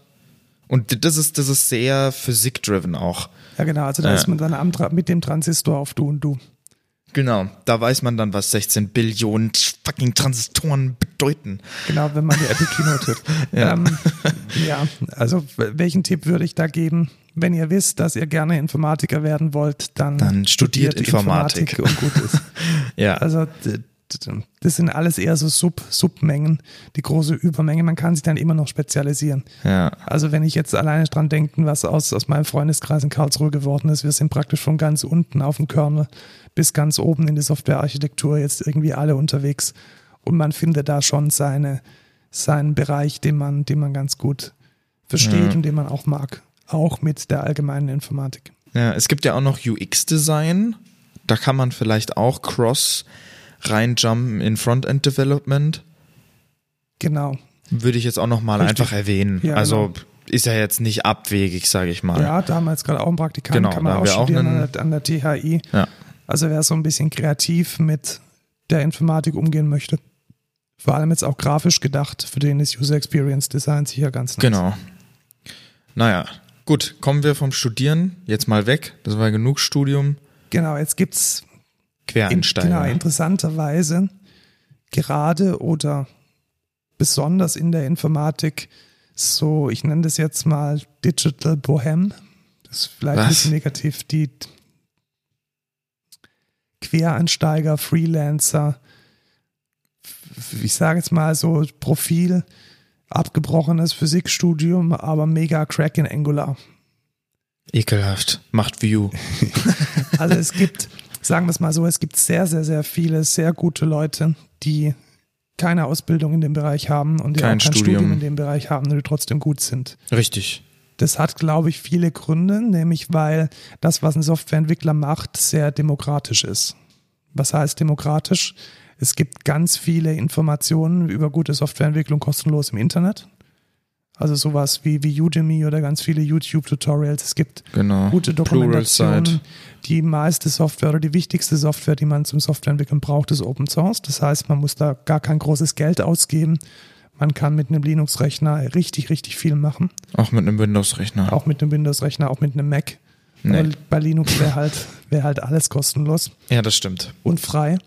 Und das ist, das ist sehr physik-driven auch. Ja genau, also da Ja. ist man dann am, mit dem Transistor auf Du und Du. Genau, da weiß man dann, was 16 Billionen fucking Transistoren bedeuten. Genau, wenn man die Epic Keynote hört. Ja. Ähm, ja, also welchen Tipp würde ich da geben? Wenn ihr wisst, dass ihr gerne Informatiker werden wollt, dann, Dann studiert Informatik. und gut ist. Ja. Also das sind alles eher so Sub Submengen, die große Übermenge. Man kann sich dann immer noch spezialisieren. ja. Also wenn ich jetzt alleine dran denken, was aus, aus meinem Freundeskreis in Karlsruhe geworden ist, wir sind praktisch von ganz unten auf dem Kernel bis ganz oben in die Softwarearchitektur jetzt irgendwie alle unterwegs und man findet da schon seine, seinen Bereich, den man, den man ganz gut versteht Ja. und den man auch mag. Auch mit der allgemeinen Informatik. Ja, es gibt ja auch noch UX-Design. Da kann man vielleicht auch cross reinjumpen in Frontend Development. Genau. Würde ich jetzt auch noch mal Richtig. einfach erwähnen. Ja, also genau. ist ja jetzt nicht abwegig, sage ich mal. Ja, da haben wir jetzt gerade auch einen Praktikanten, Genau, kann man auch auch studieren an, der, an der THI. Ja. Also wer so ein bisschen kreativ mit der Informatik umgehen möchte. Vor allem jetzt auch grafisch gedacht, für den ist User Experience Design sicher ganz nice. Genau. Naja, gut, kommen wir vom Studieren jetzt mal weg. Das war genug Studium. Genau, jetzt gibt's in, Quereinsteiger. genau, interessanterweise gerade oder besonders in der Informatik so, ich nenne das jetzt mal Digital Bohem. Das ist vielleicht ein Was? bisschen negativ. Die Quereinsteiger, Freelancer, ich sage jetzt mal so Profil, abgebrochenes Physikstudium, aber mega Crack in Angular. Ekelhaft. Macht View. Also es gibt, sagen wir es mal so, es gibt sehr, sehr, sehr viele sehr gute Leute, die keine Ausbildung in dem Bereich haben und die Kein auch kein Studium. Studium in dem Bereich haben und die trotzdem gut sind. Richtig. Das hat, glaube ich, viele Gründe, nämlich weil das, was ein Softwareentwickler macht, sehr demokratisch ist. Was heißt demokratisch? Es gibt ganz viele Informationen über gute Softwareentwicklung kostenlos im Internet. Also sowas wie, wie Udemy oder ganz viele YouTube-Tutorials. Es gibt Genau. gute. Dokumentationen, Die meiste Software oder die wichtigste Software, die man zum Softwareentwickeln braucht, ist Open Source. Das heißt, man muss da gar kein großes Geld ausgeben. Man kann mit einem Linux-Rechner richtig, richtig viel machen. Auch mit einem Windows-Rechner. Auch mit einem Windows-Rechner, auch mit einem Mac. Nee. Bei Linux wäre halt, wär halt alles kostenlos Ja, das stimmt. und frei.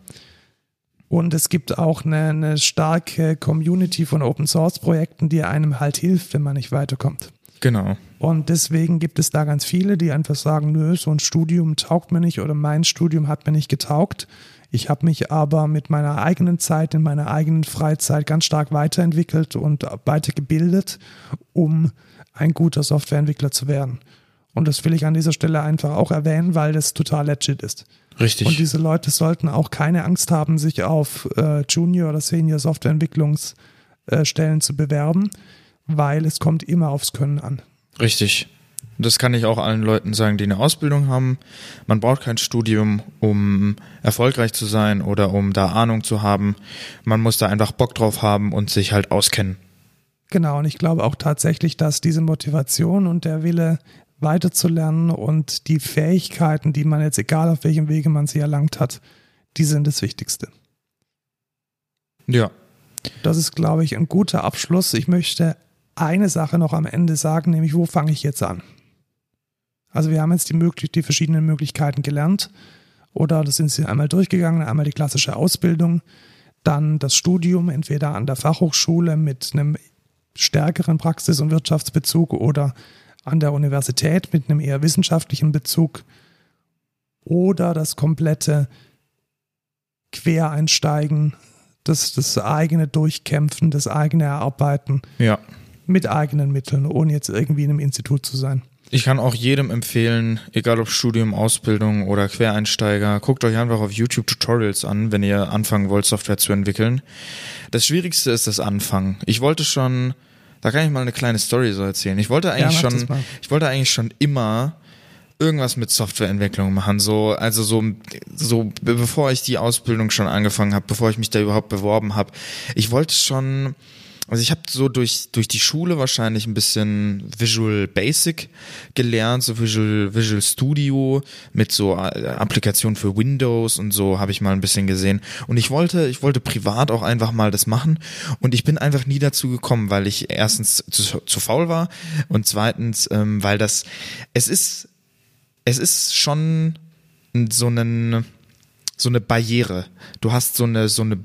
Und es gibt auch eine, eine starke Community von Open Source Projekten, die einem halt hilft, wenn man nicht weiterkommt. Genau. Und deswegen gibt es da ganz viele, die einfach sagen, nö, so ein Studium taugt mir nicht oder mein Studium hat mir nicht getaugt. Ich habe mich aber mit meiner eigenen Zeit, in meiner eigenen Freizeit ganz stark weiterentwickelt und weitergebildet, um ein guter Softwareentwickler zu werden. Und das will ich an dieser Stelle einfach auch erwähnen, weil das total legit ist. Richtig. Und diese Leute sollten auch keine Angst haben, sich auf äh, Junior- oder Senior Softwareentwicklungsstellen zu bewerben, weil es kommt immer aufs Können an. Richtig. Das kann ich auch allen Leuten sagen, die eine Ausbildung haben. Man braucht kein Studium, um erfolgreich zu sein oder um da Ahnung zu haben. Man muss da einfach Bock drauf haben und sich halt auskennen. Genau, und ich glaube auch tatsächlich, dass diese Motivation und der Wille weiterzulernen und die Fähigkeiten, die man jetzt, egal auf welchem Wege man sie erlangt hat, die sind das Wichtigste. Ja. Das ist, glaube ich, ein guter Abschluss. Ich möchte eine Sache noch am Ende sagen, nämlich wo fange ich jetzt an? Also wir haben jetzt die, möglich die verschiedenen Möglichkeiten gelernt oder das sind sie einmal durchgegangen, einmal die klassische Ausbildung, dann das Studium, entweder an der Fachhochschule mit einem stärkeren Praxis- und Wirtschaftsbezug oder an der Universität mit einem eher wissenschaftlichen Bezug oder das komplette Quereinsteigen, das, das eigene Durchkämpfen, das eigene Erarbeiten Ja. mit eigenen Mitteln, ohne jetzt irgendwie in einem Institut zu sein. Ich kann auch jedem empfehlen, egal ob Studium, Ausbildung oder Quereinsteiger, guckt euch einfach auf YouTube Tutorials an, wenn ihr anfangen wollt, Software zu entwickeln. Das Schwierigste ist das Anfangen. Ich wollte schon, da kann ich mal eine kleine Story so erzählen. Ich wollte eigentlich das schon, ich wollte eigentlich schon immer irgendwas mit Softwareentwicklung machen, so also so so be- bevor ich die Ausbildung schon angefangen habe, bevor ich mich da überhaupt beworben habe. Ich wollte schon also ich habe so durch durch die Schule wahrscheinlich ein bisschen Visual Basic gelernt, so Visual Visual Studio mit so äh, Applikationen für Windows und so habe ich mal ein bisschen gesehen und ich wollte ich wollte privat auch einfach mal das machen und ich bin einfach nie dazu gekommen, weil ich erstens zu, zu faul war und zweitens ähm, weil das es ist es ist schon so einen so eine Barriere. Du hast so eine so eine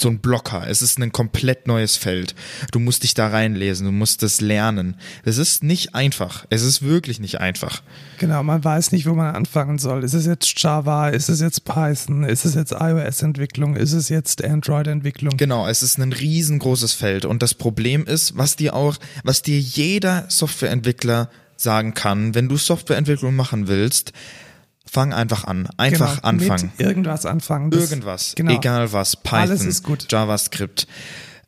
so ein Blocker. Es ist ein komplett neues Feld. Du musst dich da reinlesen, du musst es lernen. Es ist nicht einfach. Es ist wirklich nicht einfach. Genau, man weiß nicht, wo man anfangen soll. Ist es jetzt Java? Ist es jetzt Python? Ist es jetzt iOS-Entwicklung? Ist es jetzt Android-Entwicklung? Genau, es ist ein riesengroßes Feld und das Problem ist, was dir auch, was dir jeder Softwareentwickler sagen kann, wenn du Softwareentwicklung machen willst, fang einfach an, einfach genau, anfangen. Irgendwas anfangen. Das- Irgendwas, Genau. egal was, Python, Alles ist gut. JavaScript,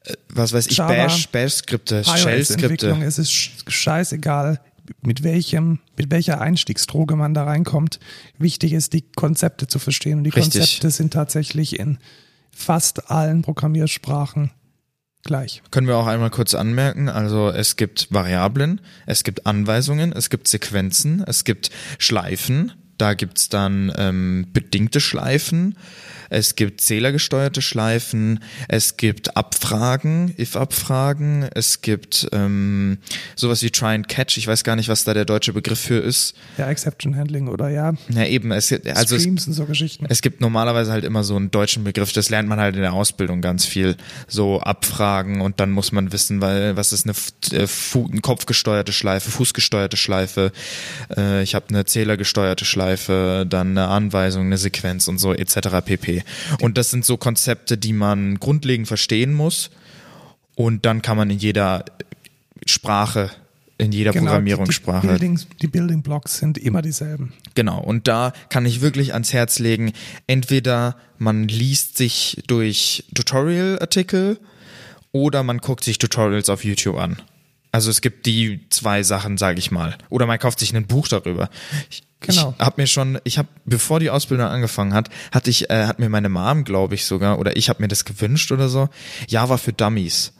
äh, was weiß ich, Java, Bash, Bash-Skripte, Shell-Skripte. es ist sch- scheißegal, mit welchem, mit welcher Einstiegsdroge man da reinkommt. Wichtig ist, die Konzepte zu verstehen. Und die Richtig. Konzepte sind tatsächlich in fast allen Programmiersprachen gleich. Können wir auch einmal kurz anmerken, also es gibt Variablen, es gibt Anweisungen, es gibt Sequenzen, es gibt Schleifen, da gibt's dann ähm, bedingte Schleifen, es gibt zählergesteuerte Schleifen, es gibt Abfragen, if-Abfragen, es gibt ähm, sowas wie Try and Catch, ich weiß gar nicht, was da der deutsche Begriff für ist. Ja, Exception Handling oder ja, Na eben, es, also es, Streams und so Geschichten. es gibt normalerweise halt immer so einen deutschen Begriff, das lernt man halt in der Ausbildung ganz viel. So abfragen und dann muss man wissen, weil was ist eine, äh, eine kopfgesteuerte Schleife, fußgesteuerte Schleife, äh, ich habe eine zählergesteuerte Schleife, dann eine Anweisung, eine Sequenz und so etc. pp. Und das sind so Konzepte, die man grundlegend verstehen muss und dann kann man in jeder Sprache, in jeder Genau, Programmierungssprache Die, Buildings, die Building Blocks sind immer dieselben. Genau, und da kann ich wirklich ans Herz legen, entweder man liest sich durch Tutorial-Artikel oder man guckt sich Tutorials auf YouTube an. Also es gibt die zwei Sachen, sage ich mal. Oder man kauft sich ein Buch darüber. Ich, Genau. ich habe mir schon, ich habe, bevor die Ausbildung angefangen hat, hatte ich, äh, hat mir meine Mom, glaube ich sogar, oder ich habe mir das gewünscht oder so, Java für Dummies.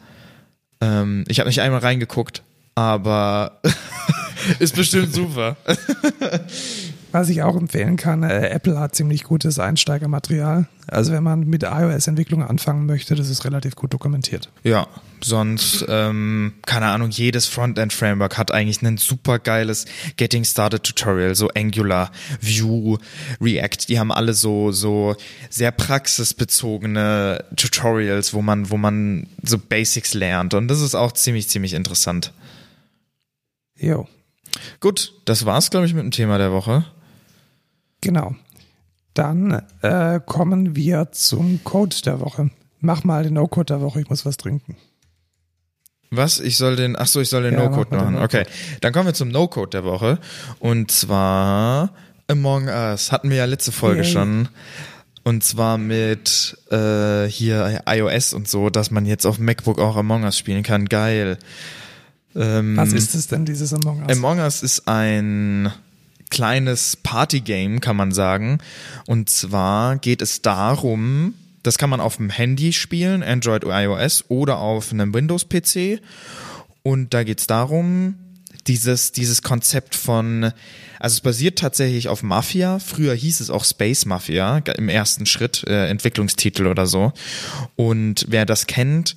Ähm, ich habe nicht einmal reingeguckt, aber ist bestimmt super. Was ich auch empfehlen kann, äh, Apple hat ziemlich gutes Einsteigermaterial. Also wenn man mit iOS-Entwicklung anfangen möchte, das ist relativ gut dokumentiert. Ja, sonst, ähm, keine Ahnung, jedes Frontend-Framework hat eigentlich ein super geiles Getting Started Tutorial, so Angular, Vue, React, die haben alle so, so sehr praxisbezogene Tutorials, wo man, wo man so Basics lernt. Und das ist auch ziemlich, ziemlich interessant. Jo. Gut, das war's, glaube ich, mit dem Thema der Woche. Genau. Dann äh, kommen wir zum Code der Woche. Mach mal den No-Code der Woche, ich muss was trinken. Was? Ich soll den, ach so, ich soll den Ja, No-Code mach mal den machen. Okay, dann kommen wir zum No-Code der Woche. Und zwar Among Us. Hatten wir ja letzte Folge Yay. schon. Und zwar mit äh, hier iOS und so, dass man jetzt auf MacBook auch Among Us spielen kann. Geil. Ähm, Was ist es denn, dieses Among Us? Among Us ist ein kleines Partygame, kann man sagen. Und zwar geht es darum, das kann man auf dem Handy spielen, Android oder iOS oder auf einem Windows-PC. Und da geht es darum, dieses, dieses Konzept von, also es basiert tatsächlich auf Mafia. Früher hieß es auch Space Mafia im ersten Schritt, äh, Entwicklungstitel oder so. Und wer das kennt,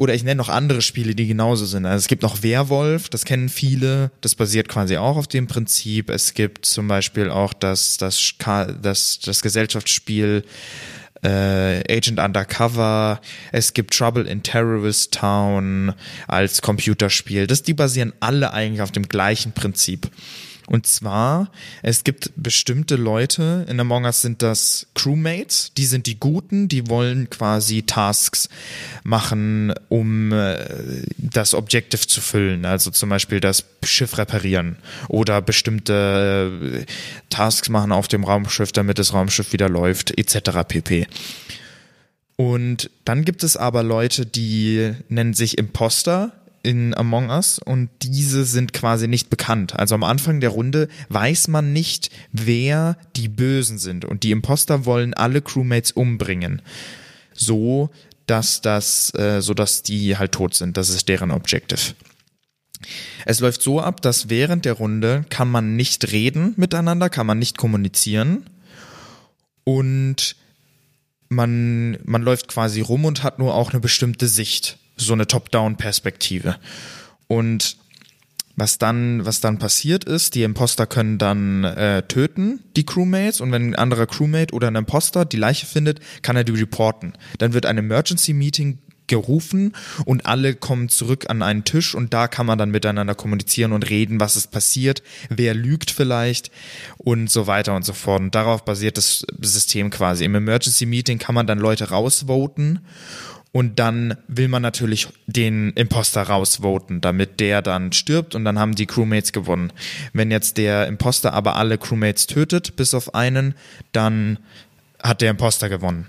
oder ich nenne noch andere Spiele, die genauso sind. Also es gibt noch Werwolf, das kennen viele, das basiert quasi auch auf dem Prinzip. Es gibt zum Beispiel auch das, das, das, das Gesellschaftsspiel äh, Agent Undercover, es gibt Trouble in Terrorist Town als Computerspiel. Das, die basieren alle eigentlich auf dem gleichen Prinzip. Und zwar, es gibt bestimmte Leute, in Among Us sind das Crewmates, die sind die Guten, die wollen quasi Tasks machen, um äh, das Objective zu füllen. Also zum Beispiel das Schiff reparieren oder bestimmte äh, Tasks machen auf dem Raumschiff, damit das Raumschiff wieder läuft, etc. pp. Und dann gibt es aber Leute, die nennen sich Imposter in Among Us und diese sind quasi nicht bekannt. Also am Anfang der Runde weiß man nicht, wer die Bösen sind und die Imposter wollen alle Crewmates umbringen. So, dass das, äh, so dass die halt tot sind. Das ist deren Objective. Es läuft so ab, dass während der Runde kann man nicht reden miteinander, kann man nicht kommunizieren und man, man läuft quasi rum und hat nur auch eine bestimmte Sicht, so eine Top-Down-Perspektive. Und was dann, was dann passiert ist, die Imposter können dann äh, töten, die Crewmates, und wenn ein anderer Crewmate oder ein Imposter die Leiche findet, kann er die reporten. Dann wird ein Emergency Meeting gerufen und alle kommen zurück an einen Tisch und da kann man dann miteinander kommunizieren und reden, was ist passiert, wer lügt vielleicht und so weiter und so fort. Und darauf basiert das System quasi. Im Emergency Meeting kann man dann Leute rausvoten und dann will man natürlich den Imposter rausvoten, damit der dann stirbt und dann haben die Crewmates gewonnen. Wenn jetzt der Imposter aber alle Crewmates tötet, bis auf einen, dann hat der Imposter gewonnen.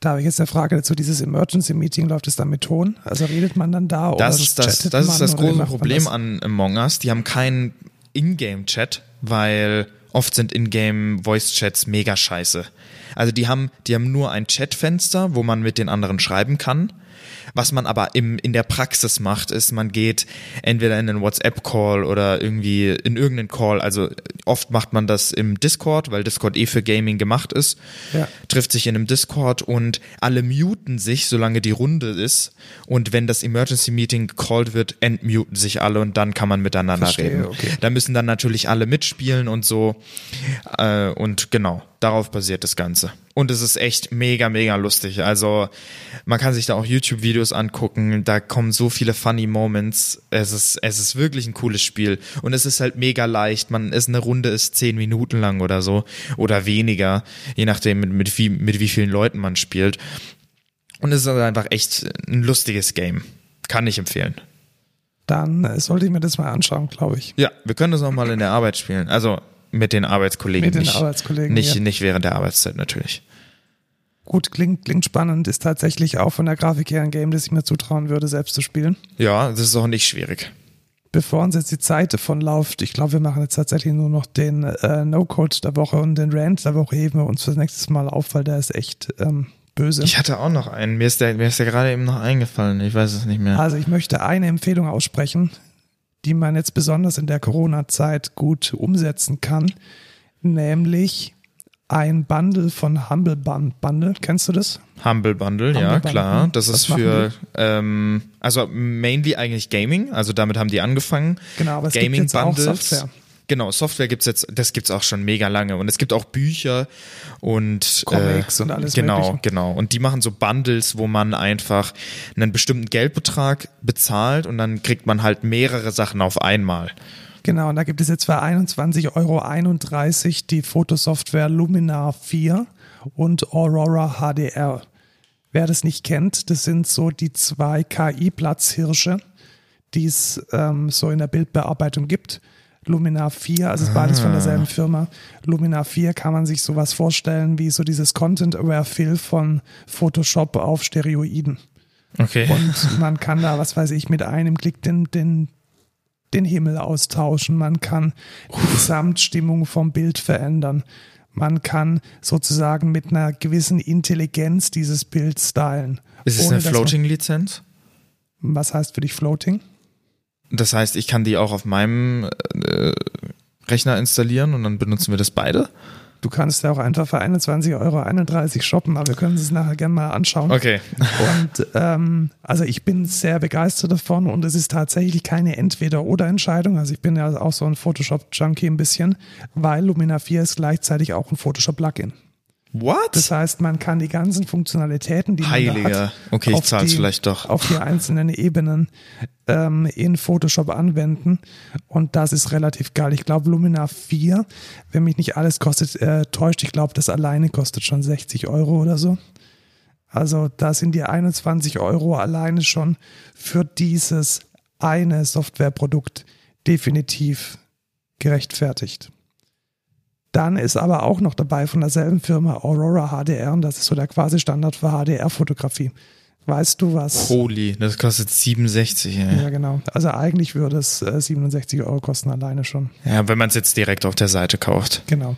Da habe ich jetzt eine Frage dazu. Dieses Emergency Meeting, läuft es dann mit Ton? Also redet man dann da Das oder ist das, das, ist das große Problem das? an Among Us. Die haben keinen Ingame-Chat, weil oft sind Ingame-Voice-Chats mega scheiße. Also die haben, die haben nur ein Chatfenster, wo man mit den anderen schreiben kann. Was man aber im, in der Praxis macht, ist, man geht entweder in einen WhatsApp-Call oder irgendwie in irgendeinen Call. Also oft macht man das im Discord, weil Discord eh für Gaming gemacht ist. Ja. Trifft sich in einem Discord und alle muten sich, solange die Runde ist. Und wenn das Emergency Meeting gecallt wird, entmuten sich alle und dann kann man miteinander Verstehe, reden. okay. Da müssen dann natürlich alle mitspielen und so. Äh, und genau, darauf basiert das Ganze. Und es ist echt mega, mega lustig. Also man kann sich da auch YouTube-Videos angucken. Da kommen so viele funny Moments. Es ist, es ist wirklich ein cooles Spiel. Und es ist halt mega leicht. Man ist eine Runde ist zehn Minuten lang oder so. Oder weniger. Je nachdem, mit, mit, wie, mit wie vielen Leuten man spielt. Und es ist einfach echt ein lustiges Game. Kann ich empfehlen. Dann äh, sollte ich mir das mal anschauen, glaube ich. Ja, wir können das auch mal in der Arbeit spielen. Also mit den Arbeitskollegen. Mit den nicht, Arbeitskollegen, Nicht, ja. nicht während der Arbeitszeit natürlich. Gut, klingt, klingt spannend. Ist tatsächlich auch von der Grafik her ein Game, das ich mir zutrauen würde, selbst zu spielen. Ja, das ist auch nicht schwierig. Bevor uns jetzt die Zeit davon läuft, ich glaube, wir machen jetzt tatsächlich nur noch den äh, No-Code der Woche und den Rant der Woche heben wir uns fürs nächste Mal auf, weil der ist echt ähm, böse. Ich hatte auch noch einen. Mir ist der, mir ist der gerade eben noch eingefallen. Ich weiß es nicht mehr. Also ich möchte eine Empfehlung aussprechen, die man jetzt besonders in der Corona-Zeit gut umsetzen kann, nämlich ein Bundle von Humble Bundle. Kennst du das? Humble Bundle, Humble ja Bundle, klar. Das Was ist für, ähm, also mainly eigentlich Gaming, also damit haben die angefangen. Genau, aber es gibt Gaming jetzt auch Bundles. Software. Genau, Software gibt's jetzt, das gibt's auch schon mega lange. Und es gibt auch Bücher und Comics äh, und alles Genau, Mögliche. genau. Und die machen so Bundles, wo man einfach einen bestimmten Geldbetrag bezahlt und dann kriegt man halt mehrere Sachen auf einmal. Genau, und da gibt es jetzt für 21,31 Euro die Fotosoftware Luminar 4 und Aurora HDR. Wer das nicht kennt, das sind so die zwei KI-Platzhirsche, die es ähm, so in der Bildbearbeitung gibt. Luminar 4, also ist beides von derselben Firma. Luminar 4 kann man sich sowas vorstellen wie so dieses Content-Aware-Fill von Photoshop auf Steroiden. Okay. Und man kann da, was weiß ich, mit einem Klick den, den, den Himmel austauschen. Man kann die Gesamtstimmung vom Bild verändern. Man kann sozusagen mit einer gewissen Intelligenz dieses Bild stylen. ist es ohne eine Floating-Lizenz? Was heißt für dich Floating? Das heißt, ich kann die auch auf meinem äh, Rechner installieren und dann benutzen wir das beide? Du kannst ja auch einfach für 21,31 Euro shoppen, aber wir können es nachher gerne mal anschauen. Okay. Und ähm, also ich bin sehr begeistert davon und es ist tatsächlich keine Entweder-Oder-Entscheidung. Also ich bin ja auch so ein Photoshop-Junkie ein bisschen, weil Lumina 4 ist gleichzeitig auch ein Photoshop-Plugin. What? Das heißt, man kann die ganzen Funktionalitäten, die man Heiliger. hat, Okay, ich zahl's die- vielleicht doch. auf die einzelnen Ebenen ähm, in Photoshop anwenden. Und das ist relativ geil. Ich glaube, Lumina 4, wenn mich nicht alles kostet, äh, täuscht, ich glaube, das alleine kostet schon 60 Euro oder so. Also da sind die 21 Euro alleine schon für dieses eine Softwareprodukt definitiv gerechtfertigt. Dann ist aber auch noch dabei von derselben Firma Aurora HDR und das ist so der quasi Standard für HDR-Fotografie. Weißt du was? Holy, das kostet 67. Ja, Ja, genau. Also eigentlich würde es äh, 67 Euro kosten alleine schon. ja wenn man es jetzt direkt auf der Seite kauft. Genau.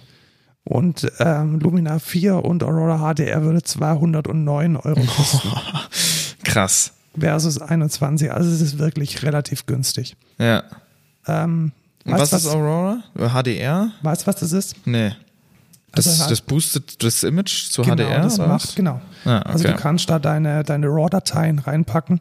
Und ähm, Lumina 4 und Aurora HDR würde 209 Euro kosten Krass. versus 21. Also es ist wirklich relativ günstig. Ja. Ähm, weißt, was ist was, Aurora? HDR? weißt was das ist? Nee. Das, Also, das boostet das Image zu genau, HDR? das macht, was? genau. Ah, Also okay. du kannst da deine, deine RAW-Dateien reinpacken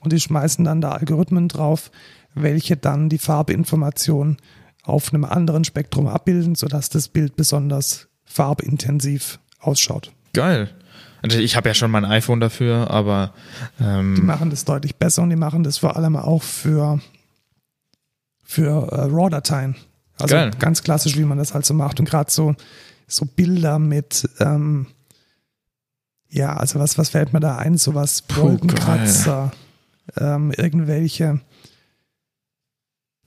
und die schmeißen dann da Algorithmen drauf, welche dann die Farbinformation auf einem anderen Spektrum abbilden, sodass das Bild besonders farbintensiv ausschaut. Geil. Also ich habe ja schon mein iPhone dafür, aber Die ähm, machen das deutlich besser und die machen das vor allem auch für, für äh, RAW-Dateien. Also Geil. ganz klassisch, wie man das halt so macht. Und gerade so, so Bilder mit, ähm, ja, also was, was fällt mir da ein? Sowas Wolkenkratzer, ähm, irgendwelche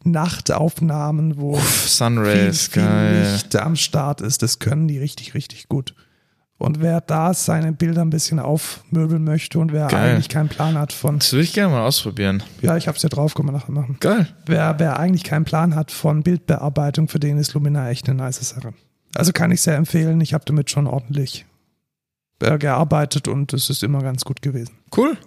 Nachtaufnahmen, wo uff, viel, Sunrays, viel geil. Licht am Start ist. Das können die richtig, richtig gut. Und wer da seine Bilder ein bisschen aufmöbeln möchte und wer Geil. eigentlich keinen Plan hat von, Das würde ich gerne mal ausprobieren. ja, ich habe es ja drauf, können wir nachher machen. Geil. Wer, wer eigentlich keinen Plan hat von Bildbearbeitung, für den ist Luminar echt eine nice Sache. Also kann ich sehr empfehlen. Ich habe damit schon ordentlich äh, gearbeitet und es ist immer ganz gut gewesen. Cool.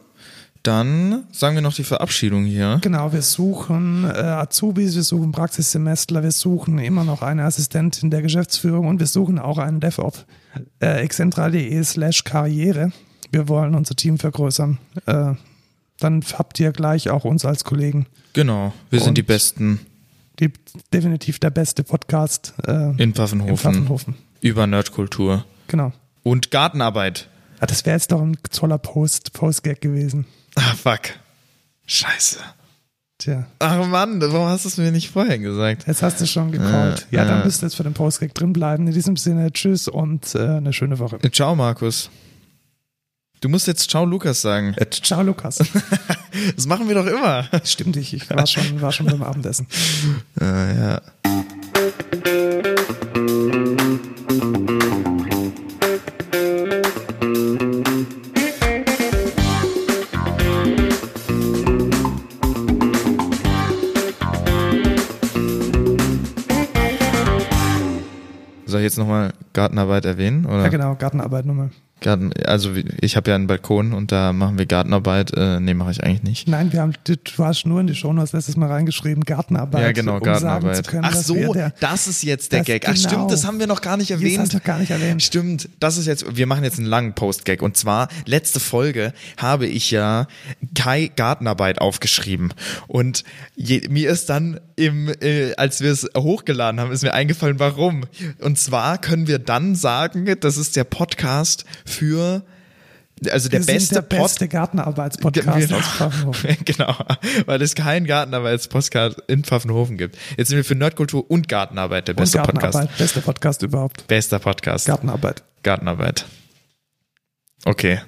Dann sagen wir noch die Verabschiedung hier. Genau, wir suchen äh, Azubis, wir suchen Praxissemestler, wir suchen immer noch eine Assistentin der Geschäftsführung und wir suchen auch einen DevOps. Äh, excentra.de slash Karriere. Wir wollen unser Team vergrößern. Äh, dann habt ihr gleich auch uns als Kollegen. Genau. Wir sind Und- die Besten Die, definitiv der beste Podcast äh, in in Pfaffenhofen Pfaffenhofen. über Nerdkultur Genau. und Gartenarbeit. Ah, das wäre jetzt doch ein toller Post, Postgag gewesen. Ah, fuck. Scheiße. Tja, Ach Mann, warum hast du es mir nicht vorher gesagt? jetzt hast du schon gecallt. ja, dann äh. müsst ihr jetzt für den Postgag drin bleiben. In diesem Sinne, tschüss und äh, eine schöne Woche. Ciao, Markus. Du musst jetzt Ciao, Lukas sagen. Äh, ciao, Lukas. Das machen wir doch immer. Stimmt nicht, ich war schon, war schon beim Abendessen. Äh, ja. Jetzt nochmal Gartenarbeit erwähnen? Oder? Ja, genau, Gartenarbeit nochmal. Garten, also ich habe ja einen Balkon und da machen wir Gartenarbeit. Äh, nee, mache ich eigentlich nicht. Nein, wir haben, du hast nur in die Shownotes letztes Mal reingeschrieben, Gartenarbeit. Ja, genau, um Gartenarbeit. Sagen zu können, Ach so, der, das ist jetzt der das- Gag. Ach genau. stimmt, das haben wir noch gar nicht erwähnt. hast du gar nicht erwähnt. Stimmt, das ist jetzt, wir machen jetzt einen langen Post-Gag. Und zwar, letzte Folge habe ich ja Kai Gartenarbeit aufgeschrieben. Und je, mir ist dann im, äh, als wir es hochgeladen haben, ist mir eingefallen, warum. Und zwar können wir dann sagen, das ist der Podcast für, also der wir beste der Pod beste Gartenarbeitspodcast Genau. aus Pfaffenhofen. genau, weil es keinen Gartenarbeitspodcast in Pfaffenhofen gibt. Jetzt sind wir für Nerdkultur und Gartenarbeit der beste Gartenarbeit, Podcast. bester Podcast überhaupt. Bester Podcast. Gartenarbeit. Gartenarbeit. Okay,